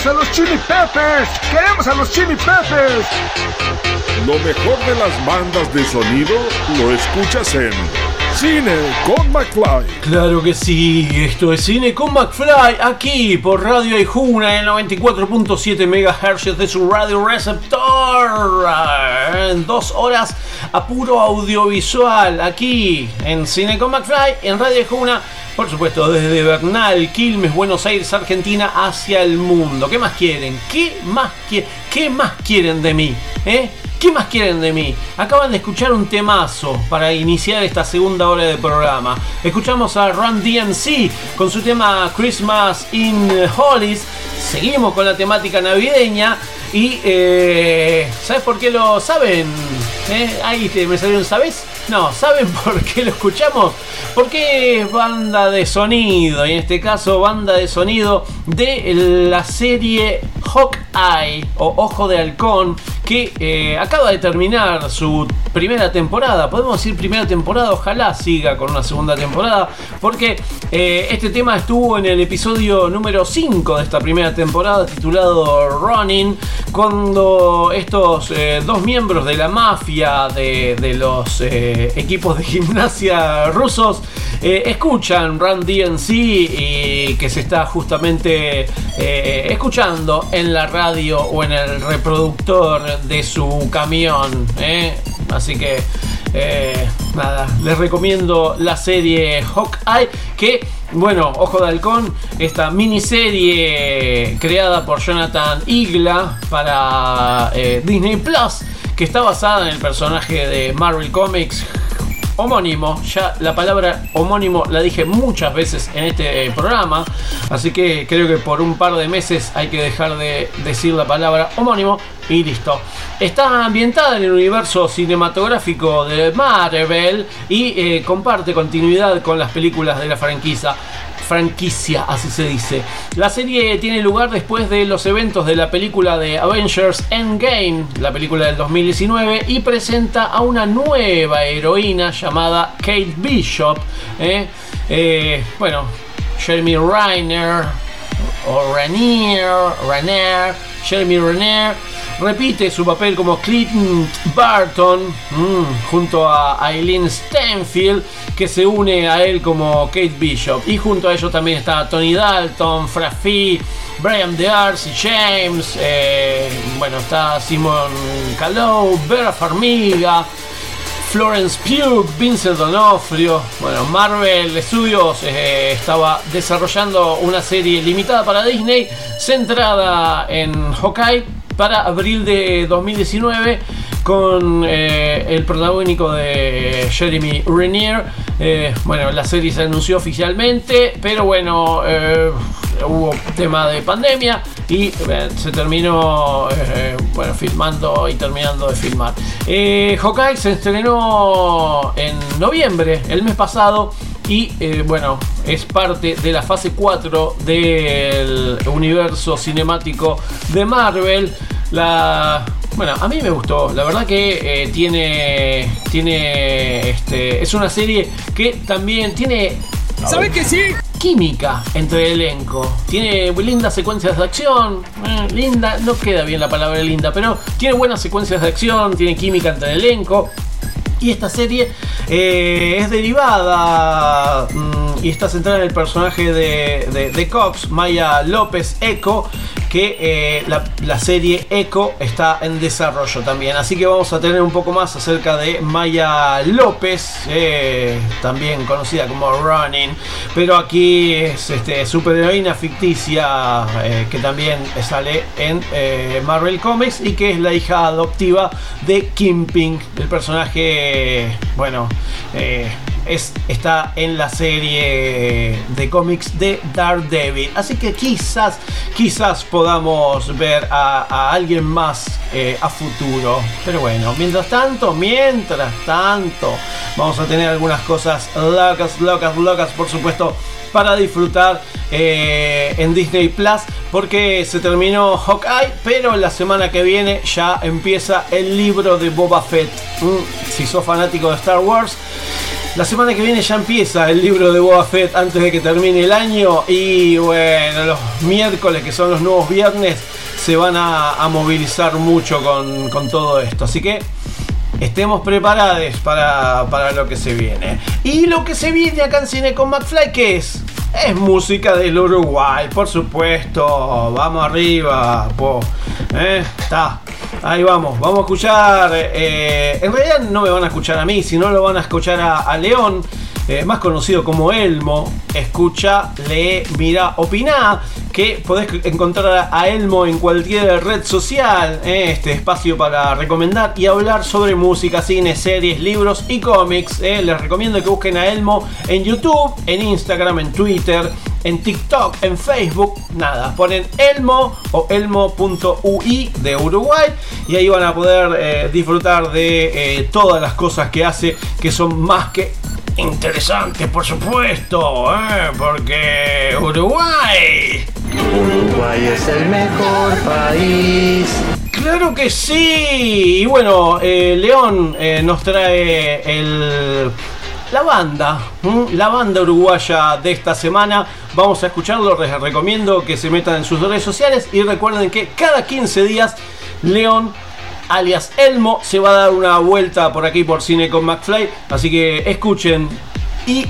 ¡Queremos a los Chili Peppers! ¡Queremos a los Chili Peppers! Lo mejor de las bandas de sonido lo escuchas en Cine con McFly. Claro que sí, esto es Cine con McFly, aquí por Radio Aijuna en 94.7 MHz de su radio receptor. En dos horas a puro audiovisual, aquí en Cine con McFly, en Radio Aijuna. Por supuesto, desde Bernal, Quilmes, Buenos Aires, Argentina, hacia el mundo. ¿Qué más quieren? ¿Qué más, qui- qué más quieren de mí? ¿Eh? ¿Qué más quieren de mí? Acaban de escuchar un temazo para iniciar esta segunda hora de programa. Escuchamos a Run DMC con su tema Christmas in Hollies. Seguimos con la temática navideña. Y, eh, ¿sabes por qué lo saben? ¿Eh? Ahí te, me salieron, ¿sabes? No, ¿saben por qué lo escuchamos? Porque es banda de sonido, y en este caso banda de sonido de la serie Hawkeye o Ojo de Halcón, que eh, acaba de terminar su primera temporada. Podemos decir primera temporada, ojalá siga con una segunda temporada, porque eh, este tema estuvo en el episodio número 5 de esta primera temporada titulado Running, cuando estos eh, dos miembros de la mafia de, de los eh, equipos de gimnasia rusos eh, escuchan Run DNC y que se está justamente eh, escuchando en la radio o en el reproductor de su camión. ¿eh? Así que nada, les recomiendo la serie Hawkeye que, bueno, Ojo de Halcón, esta miniserie creada por Jonathan Igla para Disney Plus, que está basada en el personaje de Marvel Comics homónimo. Ya la palabra homónimo la dije muchas veces en este eh, programa. Así que creo que por un par de meses hay que dejar de decir la palabra homónimo y listo. Está ambientada en el universo cinematográfico de Marvel y eh, comparte continuidad con las películas de la franquicia franquicia, así se dice. La serie tiene lugar después de los eventos de la película de Avengers Endgame, la película del 2019, y presenta a una nueva heroína llamada Kate Bishop. ¿eh? Eh, bueno, Jeremy Renner, o Ranier, Renner, Jeremy Renner repite su papel como Clinton Barton mm, junto a Eileen Stanfield que se une a él como Kate Bishop y junto a ellos también está Tony Dalton, Frafi, Brian Darcy, James, eh, bueno está Simon Callow, Vera Farmiga, Florence Pugh, Vincent D'Onofrio. Bueno, Marvel Studios eh, estaba desarrollando una serie limitada para Disney centrada en Hawkeye para abril de 2019 con eh, el protagónico de Jeremy Renier. Eh, bueno, la serie se anunció oficialmente, pero bueno, eh, hubo tema de pandemia y se terminó bueno, filmando y terminando de filmar. Hawkeye se estrenó en noviembre, el mes pasado. Y bueno, es parte de la fase 4 del universo cinemático de Marvel. La, bueno, a mí me gustó. La verdad que eh, tiene. Tiene. Este, es una serie que también tiene. ¿Sabe que sí? Química entre el elenco. Tiene lindas secuencias de acción. eh, linda, no queda bien la palabra linda, pero tiene buenas secuencias de acción. Tiene química entre el elenco. Y esta serie eh, es derivada mm, y está centrada en el personaje de, de- de Cox, Maya López Eco, que eh, la, serie Eco está en desarrollo también. Así que vamos a tener un poco más acerca de Maya López, eh, también conocida como Running, pero aquí es este, superheroína ficticia eh, que también sale en Marvel Comics y que es la hija adoptiva de Kingpin, el personaje, bueno, es, está en la serie de cómics de Daredevil. Así que quizás, quizás podamos ver a, alguien más eh, a futuro. Pero bueno, mientras tanto, mientras tanto, vamos a tener algunas cosas locas, locas, locas, por supuesto, para disfrutar eh, en Disney Plus. Porque se terminó Hawkeye, pero la semana que viene ya empieza el libro de Boba Fett. Mm, si sos fanático de Star Wars. La semana que viene ya empieza el libro de Boba Fett antes de que termine el año. Y bueno, los miércoles, que son los nuevos viernes, se van a, movilizar mucho con, con todo esto. Así que estemos preparados para, para lo que se viene. Y lo que se viene acá en Cine con McFly, ¿qué es? Es música del Uruguay, por supuesto. Vamos arriba. ¿Eh? Ahí vamos, vamos a escuchar. eh, en realidad no me van a escuchar a mí, sino lo van a escuchar a León, eh, más conocido como Elmo. Escucha, lee, mira, opina. Que podés encontrar a Elmo en cualquier red social. eh, este espacio para recomendar y hablar sobre música, cine, series, libros y cómics. eh. Les recomiendo que busquen a Elmo en YouTube, en Instagram, en Twitter, en TikTok, en Facebook. Nada, ponen Elmo o elmo.ui de Uruguay y ahí van a poder disfrutar de todas las cosas que hace que son más que interesantes, por supuesto, eh, porque Uruguay. Uruguay es el mejor país. Claro que sí. Y bueno, eh, León eh, nos trae el, la banda, ¿m? la banda uruguaya de esta semana. Vamos a escucharlo. Les recomiendo que se metan en sus redes sociales y recuerden que cada 15 días León alias Elmo se va a dar una vuelta por aquí por Cine con McFly. Así que escuchen y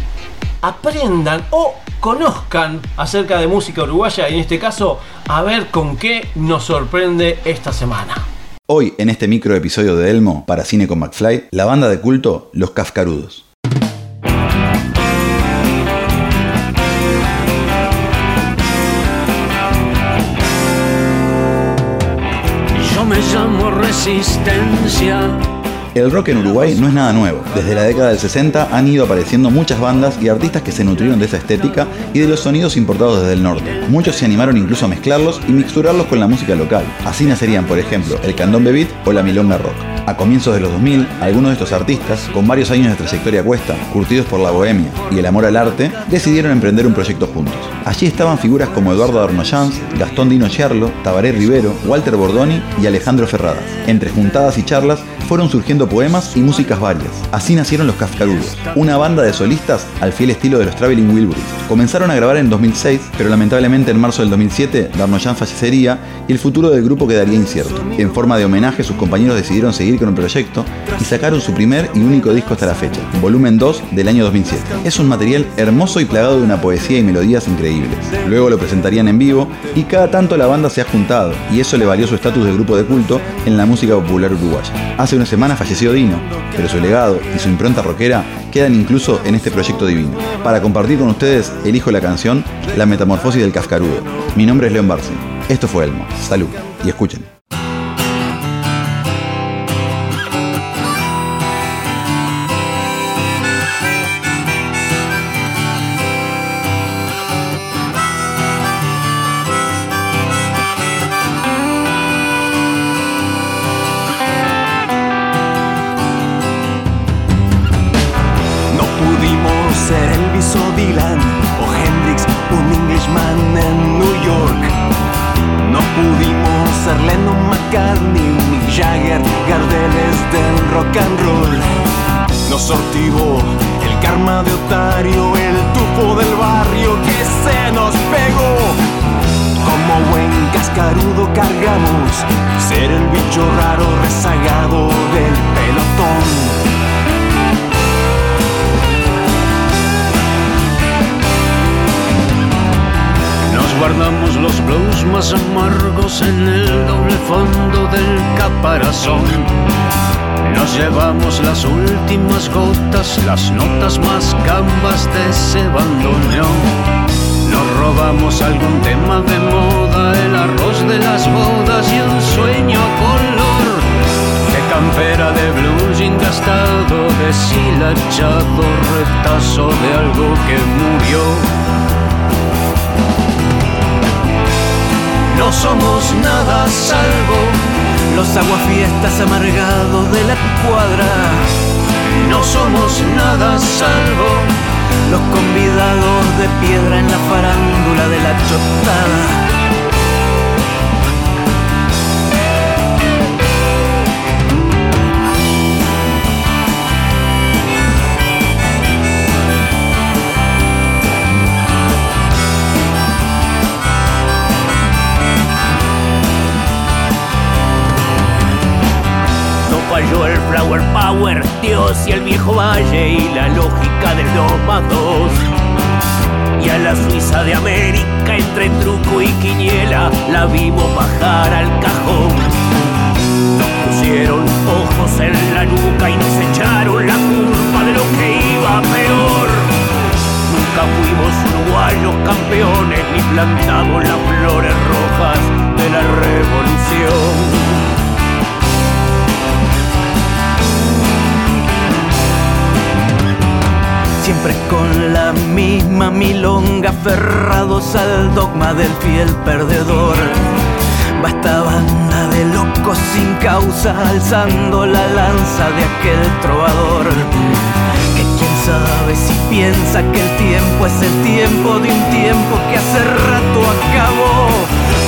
aprendan o conozcan acerca de música uruguaya y en este caso a ver con qué nos sorprende esta semana. Hoy, en este micro episodio de Elmo para Cine con McFly, la banda de culto Los Kafkarudos. El rock en Uruguay no es nada nuevo. Desde la década del 60 han ido apareciendo muchas bandas y artistas que se nutrieron de esa estética y de los sonidos importados desde el norte. Muchos se animaron incluso a mezclarlos y mixturarlos con la música local. Así nacerían, por ejemplo, el candombe beat o la milonga rock. A comienzos de los 2000, algunos de estos artistas, con varios años de trayectoria cuesta, curtidos por la bohemia y el amor al arte, decidieron emprender un proyecto juntos. Allí estaban figuras como Eduardo Arnoyanz, Gastón Dino Cherlo, Tabaré Rivero, Walter Bordoni y Alejandro Ferradas. Entre juntadas y charlas fueron surgiendo poemas y músicas varias. Así nacieron los Kafkarudos, una banda de solistas al fiel estilo de los Traveling Wilburys. Comenzaron a grabar en 2006, pero lamentablemente en marzo del 2007 Darnoyan fallecería y el futuro del grupo quedaría incierto. En forma de homenaje, sus compañeros decidieron seguir con el proyecto y sacaron su primer y único disco hasta la fecha, volumen 2 del año 2007. Es un material hermoso y plagado de una poesía y melodías increíbles. Luego lo presentarían en vivo y cada tanto la banda se ha juntado y eso le valió su estatus de grupo de culto en la música popular uruguaya. Hace una semana falleció Dino, pero su legado y su impronta rockera quedan incluso en este proyecto divino. Para compartir con ustedes, elijo la canción La Metamorfosis del Cascarudo. Mi nombre es León Barsi. Esto fue Elmo. Salud y escuchen. agotada. falló el flower power, Dios y el viejo valle y la lógica del 2 más y a la Suiza de América entre truco y quiniela la vimos bajar al cajón. Nos pusieron ojos en la nuca y nos echaron la culpa de lo que iba peor. Nunca fuimos uruguayos campeones ni plantamos las flores rojas de la revolución. Siempre con la misma milonga, aferrados al dogma del fiel perdedor. Basta banda de locos sin causa, alzando la lanza de aquel trovador. Que quién sabe si piensa que el tiempo es el tiempo de un tiempo que hace rato acabó.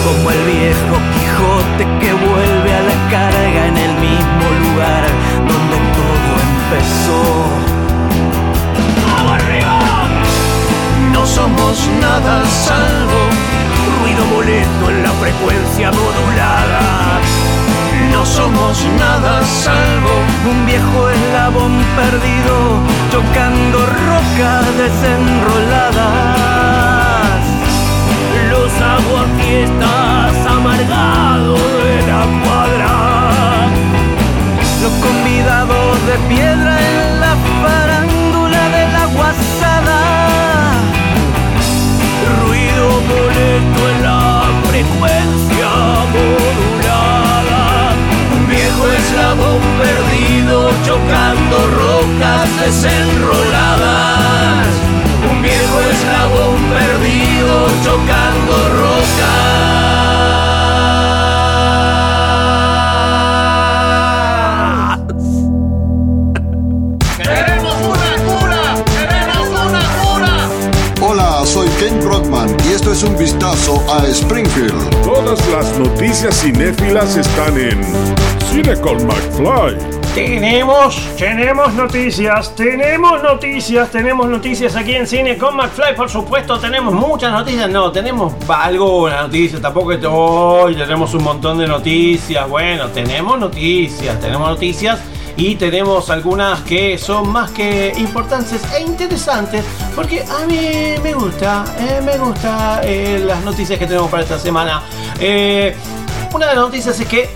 Como el viejo Quijote que vuelve a la carga en el mismo lugar donde todo empezó. No somos nada salvo ruido molesto en la frecuencia modulada. No somos nada salvo un viejo eslabón perdido tocando rocas desenroladas. Los aguafiestas amargados de la cuadra. Los convidados de piedra en la farándula de la Un viejo eslabón perdido chocando rocas desenroladas. Un viejo eslabón perdido chocando rocas. Es un vistazo a Springfield. Todas las noticias cinéfilas están en Cine con McFly. Tenemos, tenemos noticias, tenemos noticias, tenemos noticias aquí en Cine con McFly, por supuesto, tenemos muchas noticias, no, tenemos algunas noticias, tampoco hoy tenemos un montón de noticias, bueno, tenemos noticias, tenemos noticias y tenemos algunas que son más que importantes e interesantes, porque a mí me gusta, eh, me gusta eh, las noticias que tenemos para esta semana. Eh, una de las noticias es que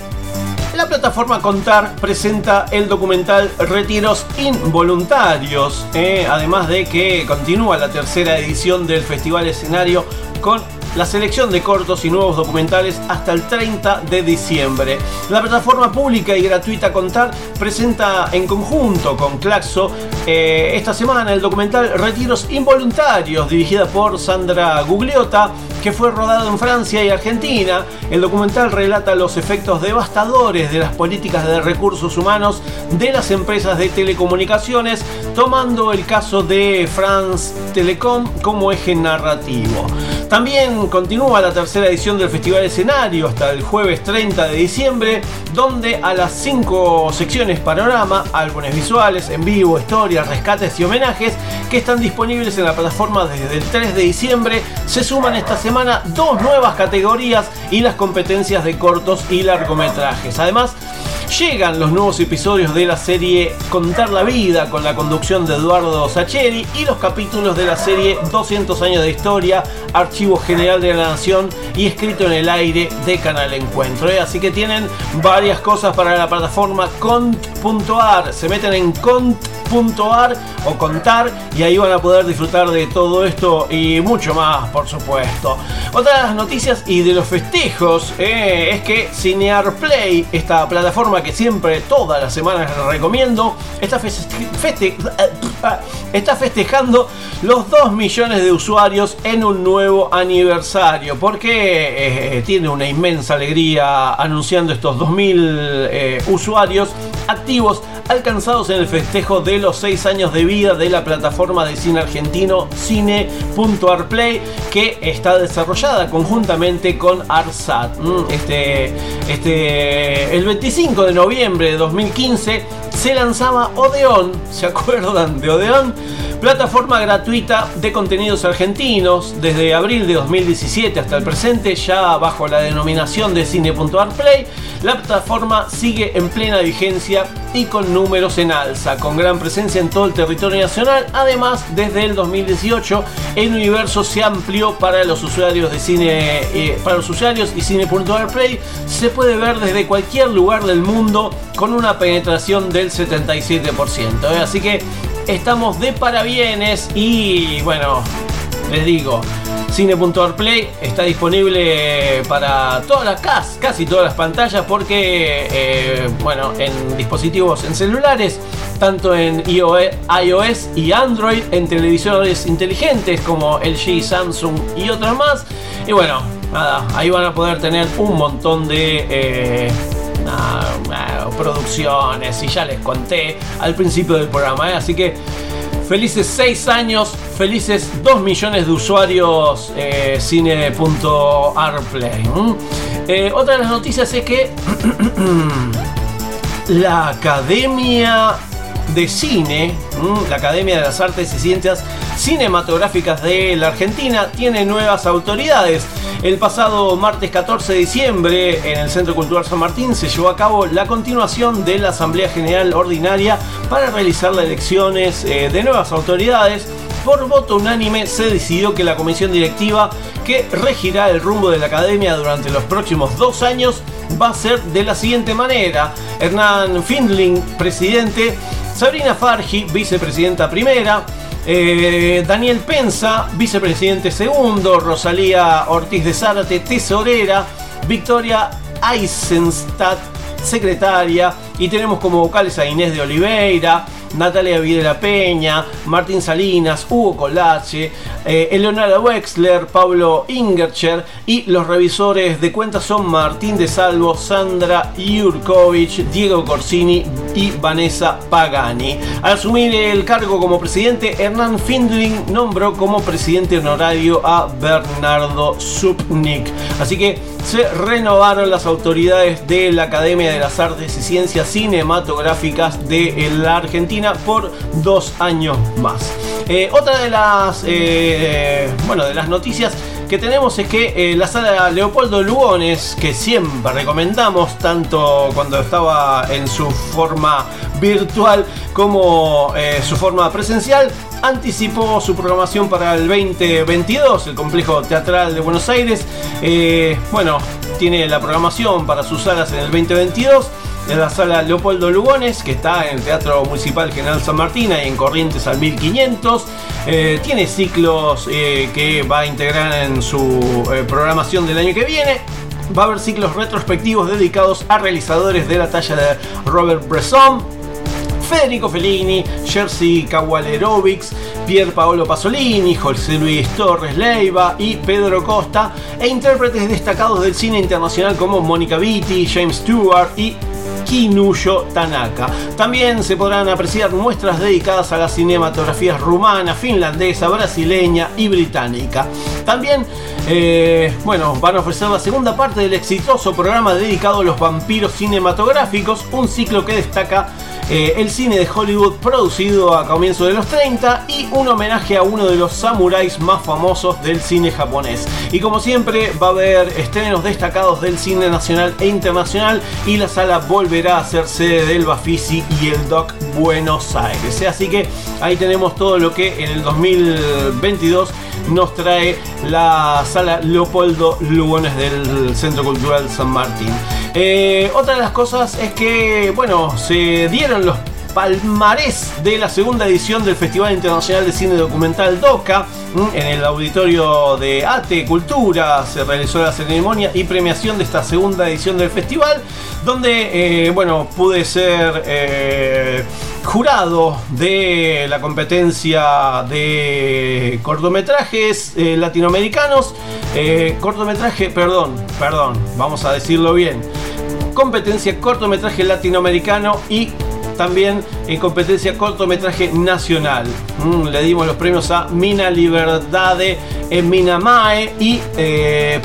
la plataforma Contar presenta el documental Retiros Involuntarios, además de que continúa la tercera edición del Festival Escenario con la selección de cortos y nuevos documentales hasta el 30 de diciembre. La plataforma pública y gratuita Contar presenta en conjunto con Claxo eh, esta semana el documental Retiros Involuntarios, dirigida por Sandra Gugliotta, que fue rodado en Francia y Argentina. El documental relata los efectos devastadores de las políticas de recursos humanos de las empresas de telecomunicaciones, tomando el caso de France Telecom como eje narrativo. También continúa la tercera edición del Festival Escenario hasta el jueves 30 de diciembre, donde a las cinco secciones panorama, álbumes visuales, en vivo, historias, rescates y homenajes que están disponibles en la plataforma desde el 3 de diciembre, se suman esta semana dos nuevas categorías y las competencias de cortos y largometrajes. Además, Llegan los nuevos episodios de la serie Contar la Vida con la conducción de Eduardo Sacheri y los capítulos de la serie 200 años de historia, Archivo General de la Nación y escrito en el aire de Canal Encuentro. ¿eh? Así que tienen varias cosas para la plataforma cont.ar. Se meten en cont.ar o contar y ahí van a poder disfrutar de todo esto y mucho más, por supuesto. Otra de las noticias y de los festejos eh, es que Cinear Play, esta plataforma que siempre todas las semanas recomiendo, está, está festejando los 2 millones de usuarios en un nuevo aniversario, porque eh, tiene una inmensa alegría anunciando estos 2000 eh, usuarios activos alcanzados en el festejo de los 6 años de vida de la plataforma de cine argentino cine.arplay que está desarrollada conjuntamente con Arsat. Mm, Este, este, el 25 de noviembre de 2015 se lanzaba Odeón, ¿se acuerdan de Odeón? Plataforma gratuita de contenidos argentinos desde abril de 2017 hasta el presente, ya bajo la denominación de Cine.arplay. La plataforma sigue en plena vigencia y con números en alza, con gran presencia en todo el territorio nacional. Además, desde el 2018 el universo se amplió para los usuarios de cine, eh, para los usuarios y Cine.arplay se puede ver desde cualquier lugar del mundo con una penetración del 77%. ¿eh? Así que estamos de parabienes y bueno, les digo, Cine.arplay está disponible para todas las casi, casi todas las pantallas porque eh, bueno en dispositivos en celulares tanto en iOS y Android en televisores inteligentes como LG, Samsung y otros más. Y bueno nada ahí van a poder tener un montón de eh, producciones y ya les conté al principio del programa ¿eh? así que Felices 6 años, felices 2 millones de usuarios eh, cine.arplay. Eh, otra de las noticias es que la Academia de Cine, la Academia de las Artes y Ciencias Cinematográficas de la Argentina, tiene nuevas autoridades. El pasado martes 14 de diciembre, en el Centro Cultural San Martín, se llevó a cabo la continuación de la Asamblea General Ordinaria para realizar las elecciones eh, de nuevas autoridades. Por voto unánime se decidió que la comisión directiva que regirá el rumbo de la academia durante los próximos dos años va a ser de la siguiente manera. Hernán Findling, presidente, Sabrina Fargi, vicepresidenta primera, eh, Daniel Pensa, vicepresidente segundo, Rosalía Ortiz de Zárate, tesorera, Victoria Eisenstadt, secretaria, y tenemos como vocales a Inés de Oliveira, Natalia Videla Peña, Martín Salinas, Hugo Colache, eh, Eleonora Wexler, Pablo Ingercher y los revisores de cuentas son Martín de Salvo, Sandra Jurkovic, Diego Corsini y Vanessa Pagani. Al asumir el cargo como presidente, Hernán Findling nombró como presidente honorario a Bernardo Supnik. Así que se renovaron las autoridades de la Academia de las Artes y Ciencias Cinematográficas de la Argentina por dos años más. Eh, otra de las, eh, bueno, de las noticias que tenemos es que eh, la sala Leopoldo Lugones, que siempre recomendamos, tanto cuando estaba en su forma virtual como su forma presencial, anticipó su programación para el 2022, el complejo teatral de Buenos Aires. bueno, tiene la programación para sus salas en el 2022 en la sala Leopoldo Lugones, que está en el Teatro Municipal General San Martín, y en Corrientes al 1500. Eh, tiene ciclos eh, que va a integrar en su eh, programación del año que viene. Va a haber ciclos retrospectivos dedicados a realizadores de la talla de Robert Bresson, Federico Fellini, Jersey Kawalerovics, Pier Paolo Pasolini, José Luis Torres Leiva y Pedro Costa, e intérpretes destacados del cine internacional como Mónica Vitti, James Stewart y Kinuyo Tanaka. También se podrán apreciar muestras dedicadas a las cinematografías rumana, finlandesa, brasileña y británica. También, eh, bueno, van a ofrecer la segunda parte del exitoso programa dedicado a los vampiros cinematográficos, un ciclo que destaca eh, el cine de Hollywood producido a comienzos de los 30 y un homenaje a uno de los samuráis más famosos del cine japonés. Y como siempre va a haber estrenos destacados del cine nacional e internacional y la sala volverá a ser sede del Bafisi y el Doc Buenos Aires. Así que ahí tenemos todo lo que en el 2022 nos trae la sala Leopoldo Lugones del Centro Cultural San Martín. Eh, otra de las cosas es que, bueno, se dieron los palmarés de la segunda edición del Festival Internacional de Cine Documental DOCA. En el auditorio de ATE Cultura se realizó la ceremonia y premiación de esta segunda edición del festival, donde, eh, bueno, pude ser eh, jurado de la competencia de cortometrajes latinoamericanos. cortometraje, perdón, perdón, vamos a decirlo bien competencia cortometraje latinoamericano y también en competencia cortometraje nacional. Mm, le dimos los premios a Mina Liberdade en Minamae y eh,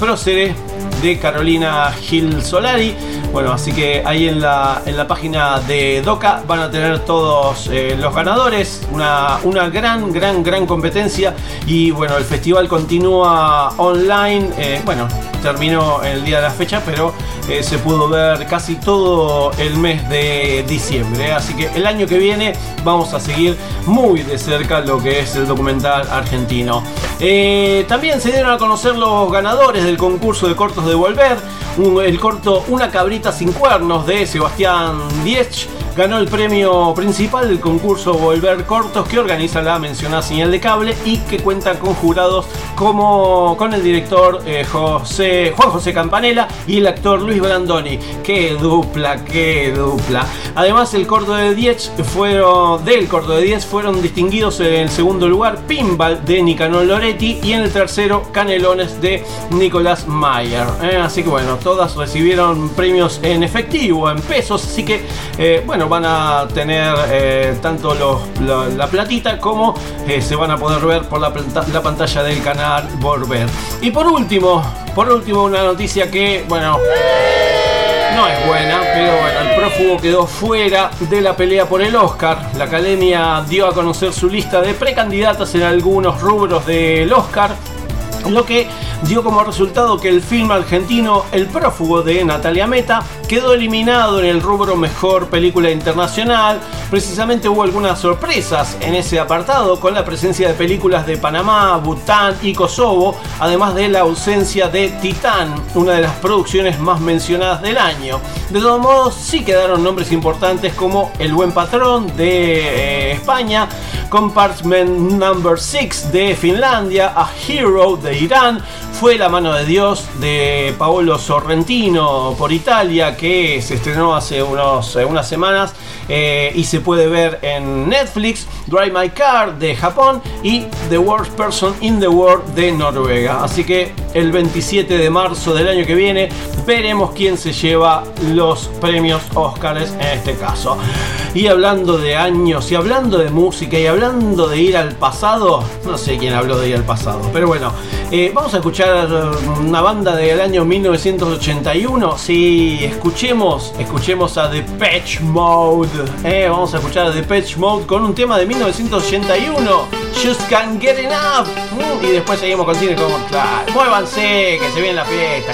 de Carolina Gil Solari. Bueno, así que ahí en la, en la página de DOCA van a tener todos eh, los ganadores, una, una gran, gran, gran competencia y bueno, el festival continúa online, eh, bueno, terminó el día de la fecha, pero eh, se pudo ver casi todo el mes de diciembre. Así que el año que viene vamos a seguir muy de cerca lo que es el documental argentino. También se dieron a conocer los ganadores del concurso de cortos de Volver. El corto Una cabrita sin cuernos de Sebastián Diech ganó el premio principal del concurso Volver Cortos que organiza la mencionada señal de cable y que cuenta con jurados como con el director eh, José, Juan José Campanella y el actor Luis Brandoni. ¡Qué dupla, qué dupla! Además, el corto de 10 fueron, del corto de 10 fueron distinguidos en el segundo lugar Pinball de Nicanor Loretti y en el tercero Canelones de Nicolás Mayer. Eh, así que bueno, todas recibieron premios en efectivo, en pesos, así que eh, bueno, van a tener eh, tanto los- la, la platita como eh, se van a poder ver por la pantalla del canal Volver. Y por último, por último una noticia que, bueno, no es buena, pero bueno, el prófugo quedó fuera de la pelea por el Oscar. La academia dio a conocer su lista de precandidatas en algunos rubros del Oscar. Lo que dio como resultado que el film argentino El prófugo de Natalia Meta quedó eliminado en el rubro Mejor Película Internacional. Precisamente hubo algunas sorpresas en ese apartado con la presencia de películas de Panamá, Bután y Kosovo, además de la ausencia de Titán, una de las producciones más mencionadas del año. De todos modos, sí quedaron nombres importantes como El Buen Patrón de eh, España, Compartment Number 6 de Finlandia, A Hero de Irán, Fue la mano de Dios de Paolo Sorrentino por Italia, que se estrenó hace unos, eh, unas semanas eh, y se puede ver en Netflix, Drive My Car de Japón y The Worst Person in the World de Noruega. Así que el 27 de marzo del año que viene veremos quién se lleva los premios Oscars en este caso. Y hablando de años y hablando de música y hablando de ir al pasado, no sé quién habló de ir al pasado, pero bueno, eh, vamos a escuchar una banda del año 1981. Si escuchemos, escuchemos a The Patch Mode. Eh, vamos a escuchar a The Patch Mode con un tema de 1981, Just Can't Get Enough. Y después seguimos con cine como, claro, muévanse, que se viene la fiesta.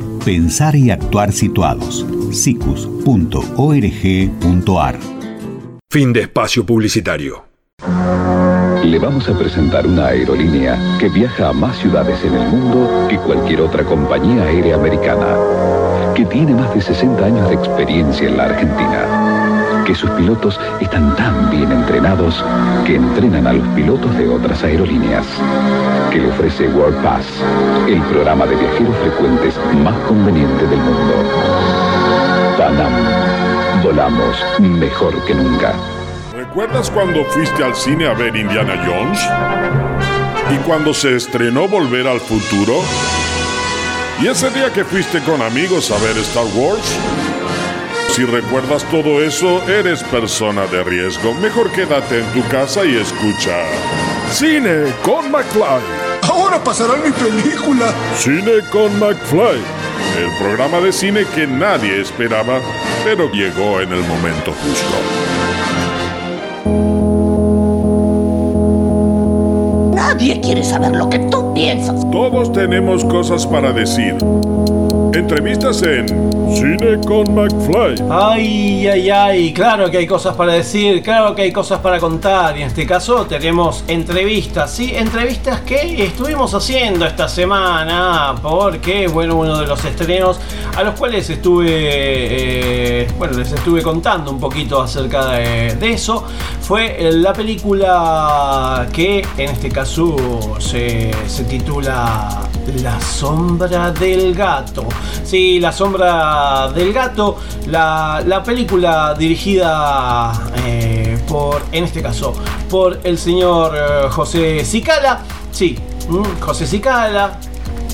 pensar y actuar situados. sicus.org.ar Fin de espacio publicitario. Le vamos a presentar una aerolínea que viaja a más ciudades en el mundo que cualquier otra compañía aérea americana, que tiene más de 60 años de experiencia en la Argentina, que sus pilotos están tan bien entrenados que entrenan a los pilotos de otras aerolíneas, que le ofrece World Pass, el programa de viajeros frecuentes más conveniente del mundo. Panam, volamos mejor que nunca. ¿Recuerdas cuando fuiste al cine a ver Indiana Jones? ¿Y cuando se estrenó Volver al Futuro? ¿Y ese día que fuiste con amigos a ver Star Wars? Si recuerdas todo eso, eres persona de riesgo. Mejor quédate en tu casa y escucha. Cine con McFly. Ahora pasará mi película. Cine con McFly. El programa de cine que nadie esperaba, pero llegó en el momento justo. Nadie quiere saber lo que tú piensas. Todos tenemos cosas para decir. Entrevistas en Cine con McFly. Ay, ay, ay, claro que hay cosas para decir, claro que hay cosas para contar. Y en este caso tenemos entrevistas, ¿sí? Entrevistas que estuvimos haciendo esta semana, porque, bueno, uno de los estrenos a los cuales estuve, eh, bueno, les estuve contando un poquito acerca de, de eso, fue la película que en este caso se, se titula La sombra del gato. Sí, La sombra del gato, la, la película dirigida eh, por, en este caso, por el señor eh, José Cicala. Sí, mm, José Cicala,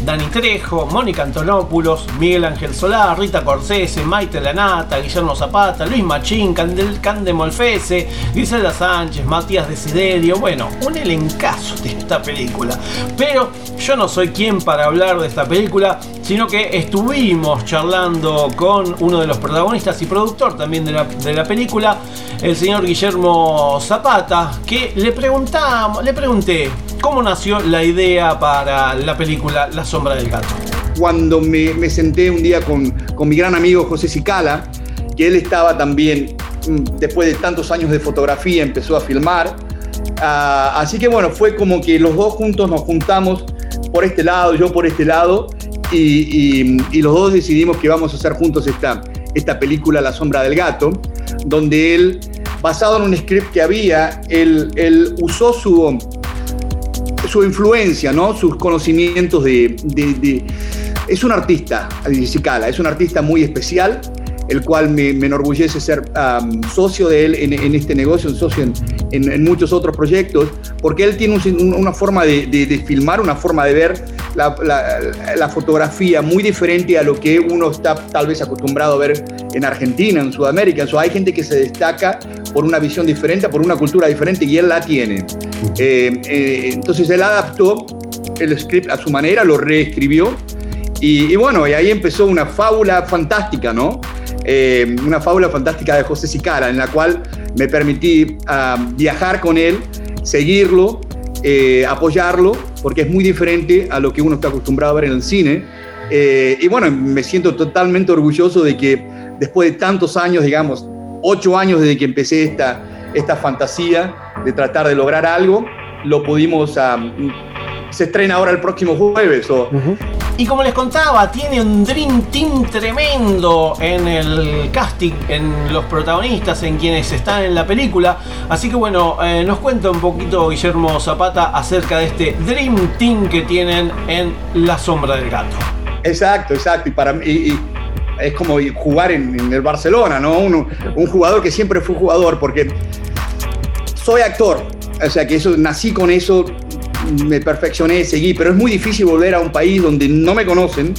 Dani Trejo, Mónica Antonopoulos, Miguel Ángel Solar, Rita Corsese, Maite Lanata, Guillermo Zapata, Luis Machín, Candel, Cande Molfese, Griselda Sánchez, Matías Desiderio, bueno, un elencazo de esta película. Pero yo no soy quien para hablar de esta película, sino que estuvimos charlando con uno de los protagonistas y productor también de la, de la película, el señor Guillermo Zapata, que le preguntamos, le pregunté cómo nació la idea para la película La sombra del gato. Cuando me, senté un día con, con mi gran amigo José Cicala, que él estaba también, mm, después de tantos años de fotografía, empezó a filmar. Ah, así que bueno, fue como que los dos juntos nos juntamos por este lado, yo por este lado, y, los dos decidimos que vamos a hacer juntos esta, esta película La sombra del gato, donde él, basado en un script que había, él usó su, su influencia, ¿no? sus conocimientos de, Es un artista, Cicala, es un artista muy especial, el cual me, me enorgullece ser socio de él en, este negocio, socio en, en- muchos otros proyectos, porque él tiene un- una forma de filmar, una forma de ver la, la- la fotografía muy diferente a lo que uno está tal vez acostumbrado a ver en Argentina, en Sudamérica. O sea, hay gente que se destaca por una visión diferente, por una cultura diferente, y él la tiene. Eh, eh, entonces él adaptó el script a su manera, lo reescribió, y, y bueno, y ahí empezó una fábula fantástica, ¿no? Eh, una fábula fantástica de José Sicara, en la cual me permití ah, viajar con él, seguirlo, eh, apoyarlo, porque es muy diferente a lo que uno está acostumbrado a ver en el cine. Eh, y bueno, me siento totalmente orgulloso de que después de tantos años, digamos, ocho años desde que empecé esta, esta fantasía de tratar de lograr algo, lo pudimos... ah, se estrena ahora el próximo jueves. o- Y como les contaba, tiene un Dream Team tremendo en el casting, en los protagonistas, en quienes están en la película. Así que bueno, eh, nos cuenta un poquito Guillermo Zapata acerca de este Dream Team que tienen en La Sombra del Gato. Exacto, exacto. Y para mí es como jugar en, en el Barcelona, ¿no? Uno- un jugador que siempre fue jugador, porque soy actor. O sea que eso, nací con eso, me perfeccioné, seguí, pero es muy difícil volver a un país donde no me conocen,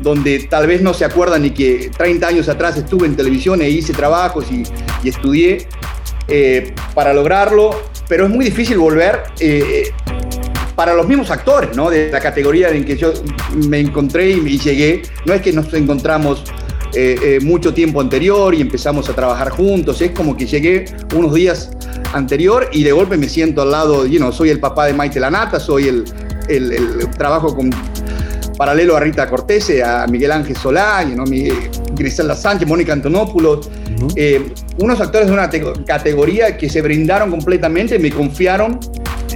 donde tal vez no se acuerdan ni que 30 años atrás estuve en televisión e hice trabajos y, estudié eh, para lograrlo, pero es muy difícil volver eh, para los mismos actores, ¿no? De la categoría en que yo me encontré y llegué. No es que nos encontramos eh, eh, mucho tiempo anterior y empezamos a trabajar juntos, es como que llegué unos días anterior y de golpe me siento al lado, you know, soy el papá de Maite Lanata, soy el, el- el- trabajo con paralelo a Rita Cortese, a Miguel Ángel Solá, you know, Griselda Sánchez, Mónica Antonopoulos, eh, unos actores de una te- categoría que se brindaron completamente, me confiaron,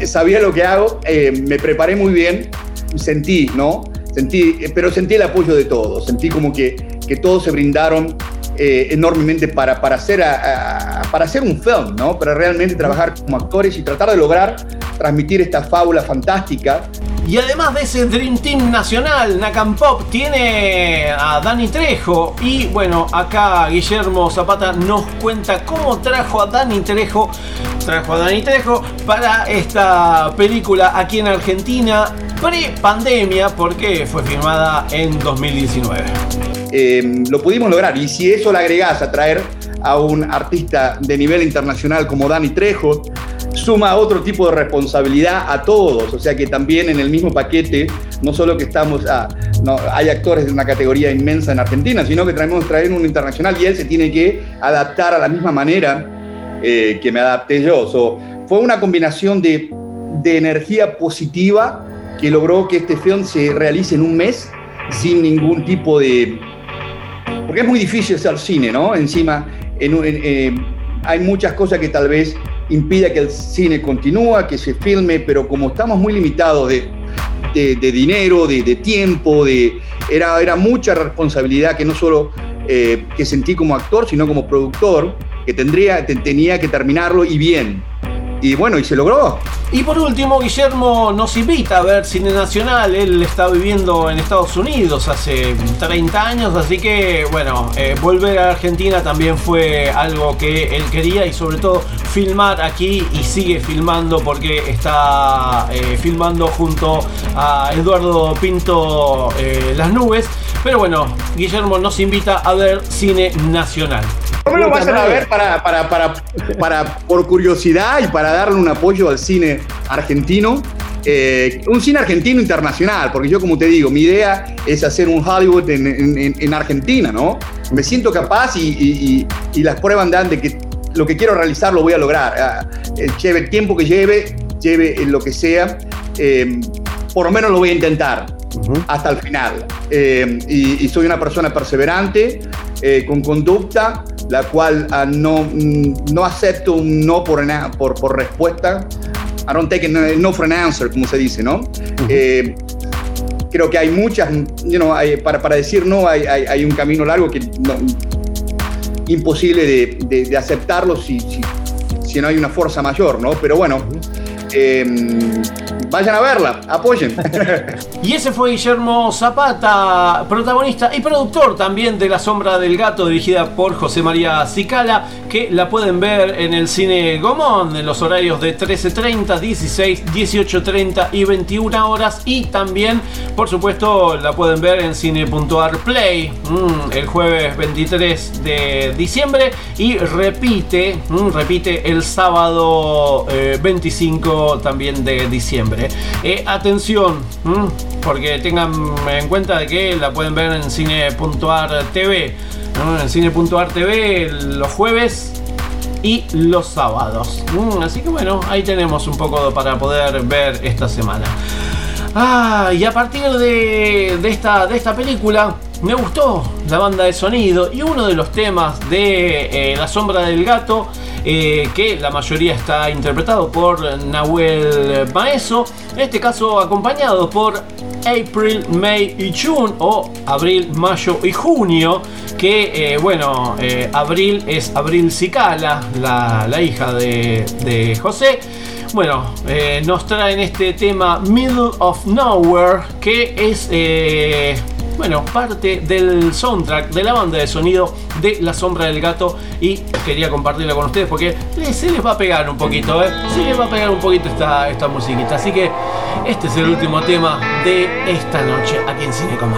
sabía lo que hago, eh, me preparé muy bien, sentí, ¿no? Sentí, eh, pero sentí el apoyo de todos, sentí como que, que todos se brindaron eh, enormemente para, para, hacer para hacer un film, ¿no? Para realmente trabajar como actores y tratar de lograr transmitir esta fábula fantástica Y además de ese Dream Team nacional, Nakam Pop tiene a Dani Trejo. Y bueno, acá Guillermo Zapata nos cuenta cómo trajo a Dani Trejo. Trajo a Dani Trejo para esta película aquí en Argentina, pre-pandemia, porque fue filmada en 2019. Eh, lo pudimos lograr. Y si eso le agregás a traer a un artista de nivel internacional como Dani Trejo, suma otro tipo de responsabilidad a todos. O sea que también en el mismo paquete, no solo que estamos, a, no, hay actores de una categoría inmensa en Argentina, sino que traemos traer un internacional y él se tiene que adaptar a la misma manera eh, que me adapté yo. So, fue una combinación de, de energía positiva que logró que este film se realice en un mes sin ningún tipo de... Porque es muy difícil hacer cine, ¿no? Encima, en en- eh, hay muchas cosas que tal vez impida que el cine continúe, que se filme, pero como estamos muy limitados de, de- de dinero, de, de tiempo, de, era, era mucha responsabilidad que no solo eh, que sentí como actor, sino como productor, que tendría, te- tenía que terminarlo y bien. Y bueno, y se logró. Y por último, Guillermo nos invita a ver cine nacional. Él está viviendo en Estados Unidos hace 30 años, así que bueno, eh, volver a Argentina también fue algo que él quería y sobre todo filmar aquí y sigue filmando porque está eh, filmando junto a Eduardo Pinto eh, Las Nubes. Pero bueno, Guillermo nos invita a ver cine nacional. ¿Cómo lo vayan a ver para, para, para, para, por curiosidad y para darle un apoyo al cine argentino? Eh, un cine argentino internacional, porque yo como te digo, mi idea es hacer un Hollywood en, en- en Argentina, ¿no? Me siento capaz y, y- y- y las pruebas dan de que lo que quiero realizar lo voy a lograr. Ah, eh, lleve el tiempo que lleve, lleve en lo que sea, eh, por lo menos lo voy a intentar hasta el final. Eh, y, y soy una persona perseverante, eh, con conducta, la cual ah, no, mm, no acepto un no por, por, por respuesta. I don't take a no- for an answer, como se dice, ¿no? Eh, creo que hay muchas, you know, hay- para, para decir no hay, hay- hay un camino largo que no- imposible de, de- de aceptarlo si, si, si no hay una fuerza mayor, ¿no? Pero bueno, eh, vayan a verla, apoyen. Y ese fue Guillermo Zapata, protagonista y productor también de La Sombra del Gato, dirigida por José María Cicala, que la pueden ver en el cine Gomón en los horarios de 13.30, 16, 18.30 y 21 horas. Y también, por supuesto, la pueden ver en Cine.ar Play mm, el jueves 23 de diciembre y repite, mm, repite el sábado eh, 25 también de diciembre. Eh, atención, mm, porque tengan en cuenta de que la pueden ver en Cine.ar TV. En Cine.ar TV los jueves y los sábados. Así que bueno, ahí tenemos un poco para poder ver esta semana. Ah, y a partir de, de esta, de esta película me gustó la banda de sonido y uno de los temas de eh, La sombra del gato, eh, que la mayoría está interpretado por Nahuel Maeso, en este caso acompañado por April, May y June o Abril, Mayo y Junio, que eh, bueno, eh, Abril es Abril Cicala, la, la hija de, de José. Bueno, eh, nos traen este tema Middle of Nowhere, que es, bueno, parte del soundtrack de la banda de sonido de La Sombra del Gato y quería compartirla con ustedes porque se les va a pegar un poquito, ¿eh? Se les va a pegar un poquito esta, esta musiquita. Así que este es el último tema de esta noche aquí en Cine con.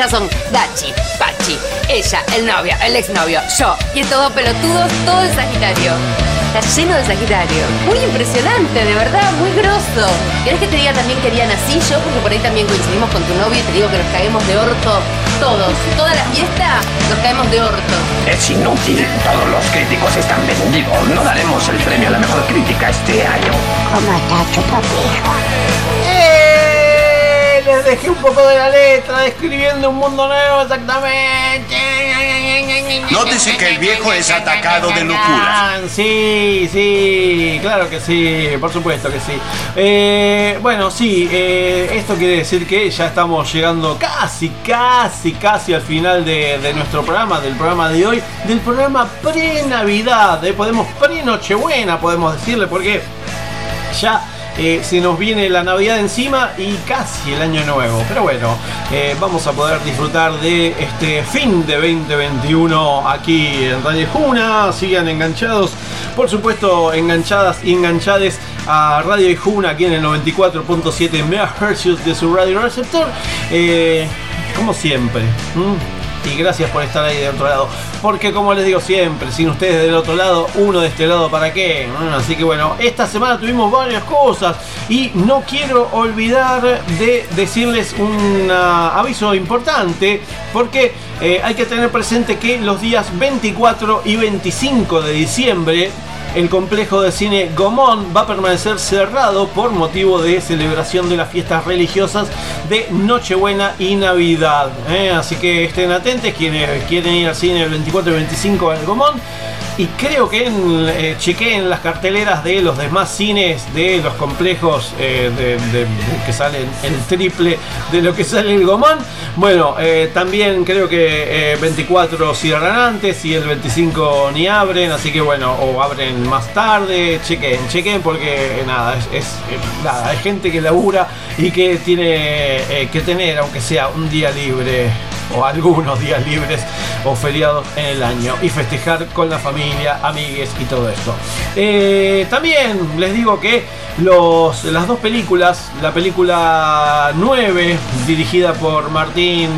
Ya son Dachi, Pachi, ella, el novio, el exnovio, yo. Y estos dos pelotudos, todo de Sagitario. Está lleno de Sagitario. Muy impresionante, de verdad, muy grosso. ¿Querés que te diga también que harían así yo? Porque por ahí también coincidimos con tu novio y te digo que nos caemos de orto todos. Toda la fiesta nos caemos de orto. Es inútil. Todos los críticos están vendidos. No daremos el premio a la mejor crítica este año. ¿Cómo está, chupapijo? Les dejé un poco de la letra describiendo un mundo nuevo exactamente. Nótese que el viejo es atacado de locura. Ah, Sí, sí, claro que sí, por supuesto que sí. Eh, bueno, sí, eh, esto quiere decir que ya estamos llegando casi, casi, casi al final de, de nuestro programa, del programa de hoy, del programa pre-Navidad, eh, podemos pre-Nochebuena, podemos decirle, porque eh, se nos viene la Navidad encima y casi el Año Nuevo. Pero bueno, eh, vamos a poder disfrutar de este fin de 2021 aquí en Radio Juna. Sigan enganchados, por supuesto, enganchadas y enganchades a Radio Juna aquí en el 94.7 MHz de su radio receptor. Eh, como siempre. Y gracias por estar ahí de otro lado. Porque como les digo siempre, sin ustedes del otro lado, uno de este lado, ¿para qué? Así que bueno, esta semana tuvimos varias cosas. Y no quiero olvidar de decirles un ah, aviso importante. Porque eh, hay que tener presente que los días 24 y 25 de diciembre el complejo de cine Gomón va a permanecer cerrado por motivo de celebración de las fiestas religiosas de Nochebuena y Navidad. ¿eh? Así que estén atentos quienes quieren ir al cine el 24 y 25 del Gomón. Y creo que en, eh, chequeen las carteleras de los demás cines de los complejos eh, que salen el triple de lo que sale el Gomón. Bueno, eh, también creo que eh, 24 cierran antes y el 25 ni abren, así que bueno, o abren más tarde, chequen, chequen porque eh, nada, es, es, eh, nada, hay gente que labura y que tiene eh, que tener, aunque sea un día libre o algunos días libres o feriados en el año y festejar con la familia, amigues y todo esto. Eh, también les digo que los, las dos películas, la película 9 dirigida por Martín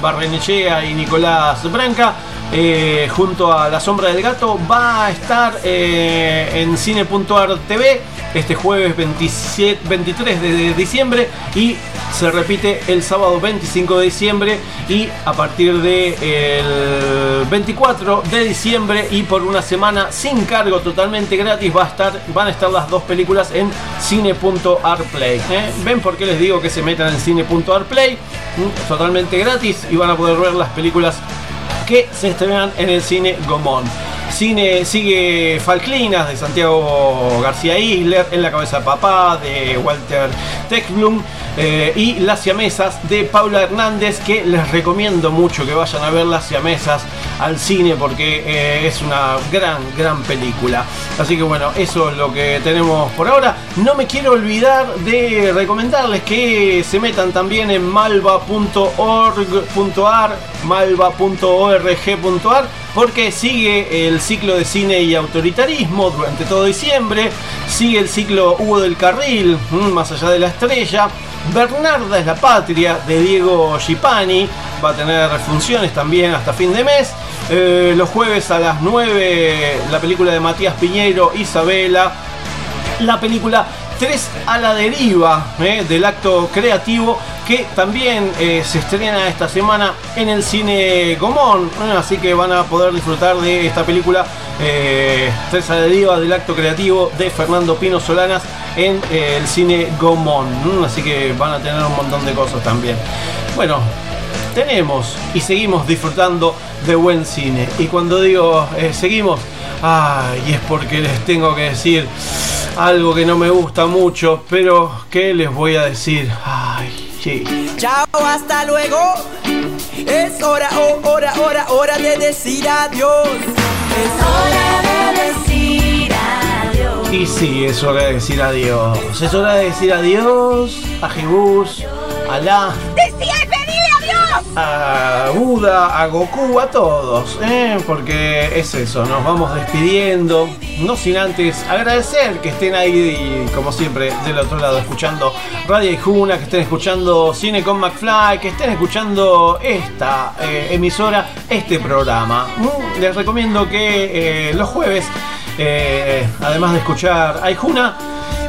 Barrenechea y Nicolás Branca, eh, junto a La Sombra del Gato, va a estar eh, en cine.ar TV este jueves 27, 23 de diciembre y se repite el sábado 25 de diciembre y a partir del 24 de diciembre y por una semana sin cargo totalmente gratis va a estar, van a estar las dos películas en cine.arplay. ¿eh? ¿Ven por qué les digo que se metan en cine.arplay? ¿Mm? Totalmente gratis y van a poder ver las películas que se estrenan en el cine Gomón. Cine sigue Falclinas de Santiago García Isler, En la cabeza de papá de Walter Techblum eh, y Las siamesas de Paula Hernández que les recomiendo mucho que vayan a ver Las siamesas al cine porque eh, es una gran, gran película. Así que bueno, eso es lo que tenemos por ahora. No me quiero olvidar de recomendarles que se metan también en malva.org.ar, malva.org.ar, porque sigue el ciclo de cine y autoritarismo durante todo diciembre, sigue el ciclo Hugo del Carril, mm, más allá de la estrella. Bernarda es la patria de Diego Gipani, va a tener funciones también hasta fin de mes. Eh, los jueves a las 9 la película de Matías Piñeiro, Isabela, la película 3 a la deriva eh, del acto creativo que también eh, se estrena esta semana en el cine Gomón, así que van a poder disfrutar de esta película eh, 3 a la deriva del acto creativo de Fernando Pino Solanas en eh, el cine Gomón, mm, así que van a tener un montón de cosas también. Bueno, tenemos y seguimos disfrutando de buen cine. Y cuando digo eh, seguimos, ay, es porque les tengo que decir algo que no me gusta mucho, pero ¿qué les voy a decir? Ay, sí. Chao, hasta luego. Es hora, oh, hora, hora, hora de decir adiós. Es hora de decir adiós. Y sí, es hora de decir adiós. Es hora de decir adiós a Jebus, a la, ¡Decía y pedile adiós! a Buda, a Goku, a todos, ¿eh? porque es eso, nos vamos despidiendo no sin antes agradecer que estén ahí, y, como siempre, del otro lado, escuchando Radio Ijuna, que estén escuchando Cine con McFly, que estén escuchando esta eh, emisora, este programa. Mm, Les recomiendo que eh, los jueves, eh, además de escuchar Aijuna,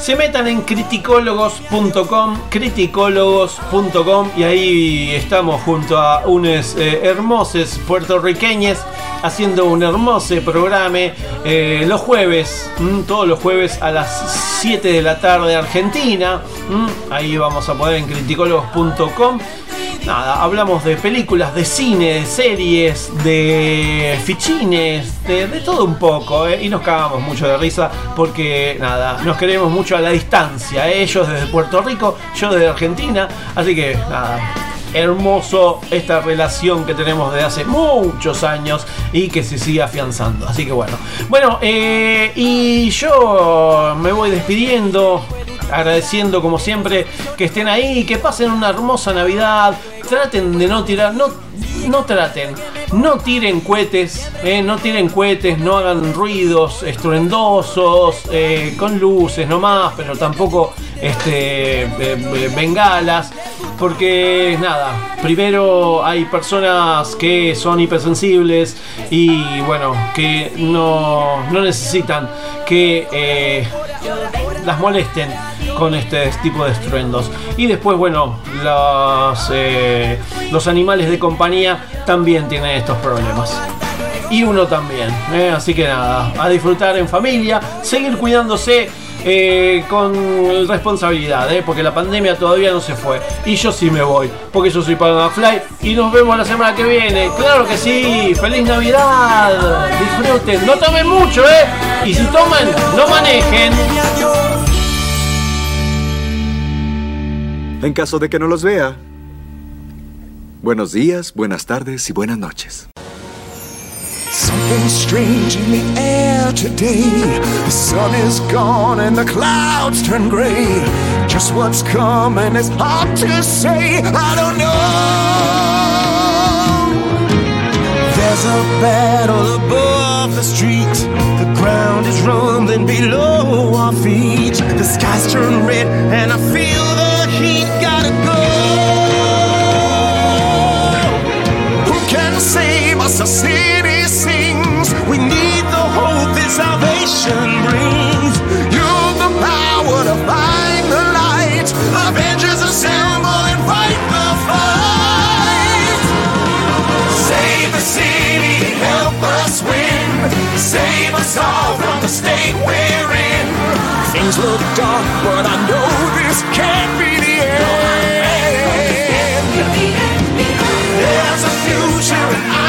se metan en criticólogos.com, criticólogos.com y ahí estamos junto a unos eh, hermosos puertorriqueños haciendo un hermoso programa eh, los jueves, todos los jueves a las 7 de la tarde Argentina. ahí vamos a poder en criticólogos.com. Nada, hablamos de películas, de cine, de series, de fichines, de, todo un poco, ¿eh? y nos cagamos mucho de risa porque, nada, nos queremos mucho a la distancia, ¿eh? ellos desde Puerto Rico, yo desde Argentina, así que, nada, hermoso esta relación que tenemos desde hace muchos años y que se sigue afianzando, así que bueno. Bueno, eh, y yo me voy despidiendo agradeciendo como siempre que estén ahí, que pasen una hermosa Navidad, traten de no tirar, no, no traten, no tiren cohetes, eh, no tiren cohetes, no hagan ruidos estruendosos, eh, con luces nomás, pero tampoco este, eh, bengalas, porque nada, primero hay personas que son hipersensibles y bueno, que no, no necesitan que las molesten con este tipo de estruendos. Y después, bueno, los, eh, los animales de compañía también tienen estos problemas. Y uno también. eh, Así que nada, a disfrutar en familia, seguir cuidándose. eh, con responsabilidad, porque la pandemia todavía no se fue. Y yo sí me voy, porque yo soy Fly Y nos vemos la semana que viene. Claro que sí, feliz Navidad. Disfruten, no tomen mucho, ¿eh? Y si toman, no manejen. En caso de que no los vea. Buenos días, buenas tardes y buenas noches. Something strange in the air today. The sun is gone and the clouds turn gray. Just what's coming is hard to say. I don't know. There's a battle above the street. The ground is rumbling below our feet. The skies turn red and I feel us? The city sings. We need the hope that salvation brings. You've the power to find the light. Avengers assemble and fight the fight. Save the city, help us win. Save us all from the state we're in. Things look dark, but I know this can't be the end. There's a future,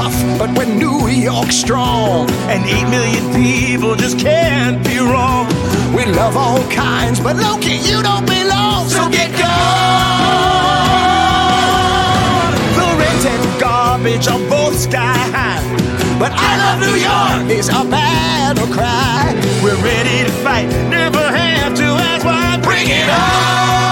tough, but we're New York strong. And eight million people just can't be wrong. We love all kinds, but Loki, you don't belong. So get gone. The rent and garbage are both sky high. But I love New York is our battle cry. We're ready to fight, never have to ask why. Bring it on!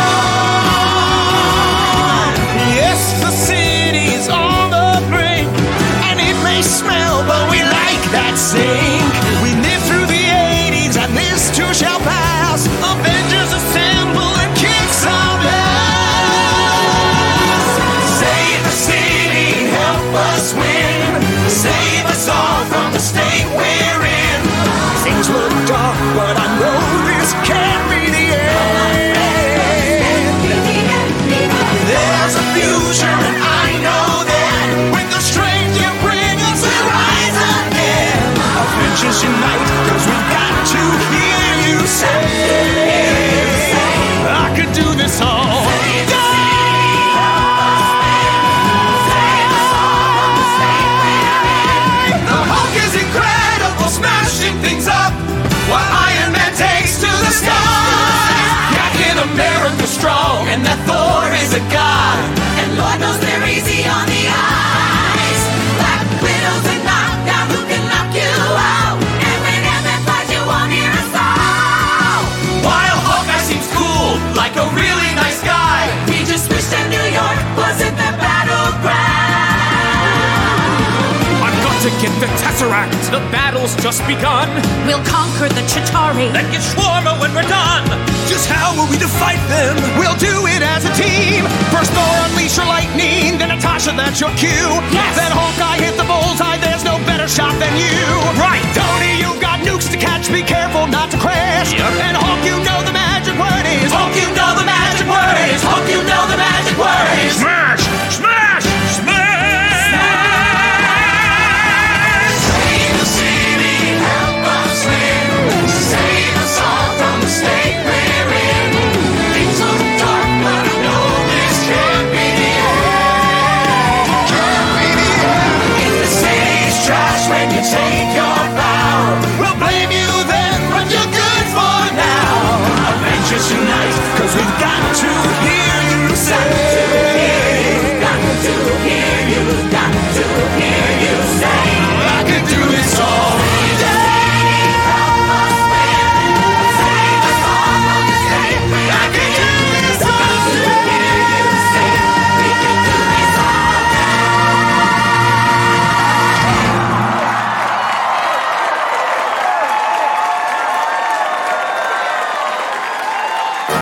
Sink. We lived through the 80s, and this too shall pass. Avengers assemble and kick some ass. Save the city, help us win. Save us all from the state we're in. Things look dark, but I know this can't strong, and that Thor is a god. And Lord knows they're easy on the eyes. Black Widow's and knockdown who can knock you out. And whenever flies, you won't hear a sound. While Hawkeye seems cool, like a really nice guy, we just wish that New York wasn't the battleground. I've got to get the Tesseract. The battle's just begun. We'll conquer the Chitari. Then get shawarma when we're done. Just how are we to fight them? We'll do it as a team. First Thor, unleash your lightning. Then Natasha, that's your cue. Yes. Then Hawkeye, hit the bullseye. There's no better shot than you. Right. Tony, you got nukes to catch. Be careful not to crash. Yep. And Hawk, you know the magic word is. Hawk, you know the magic word is. Hawk, you know the magic word is. Smash! Smash! Smash! Save the city, help us win. Save us all from the state take your bow, we'll blame you then, but you're good for now. Avengers unite, cause we've got to hear you say.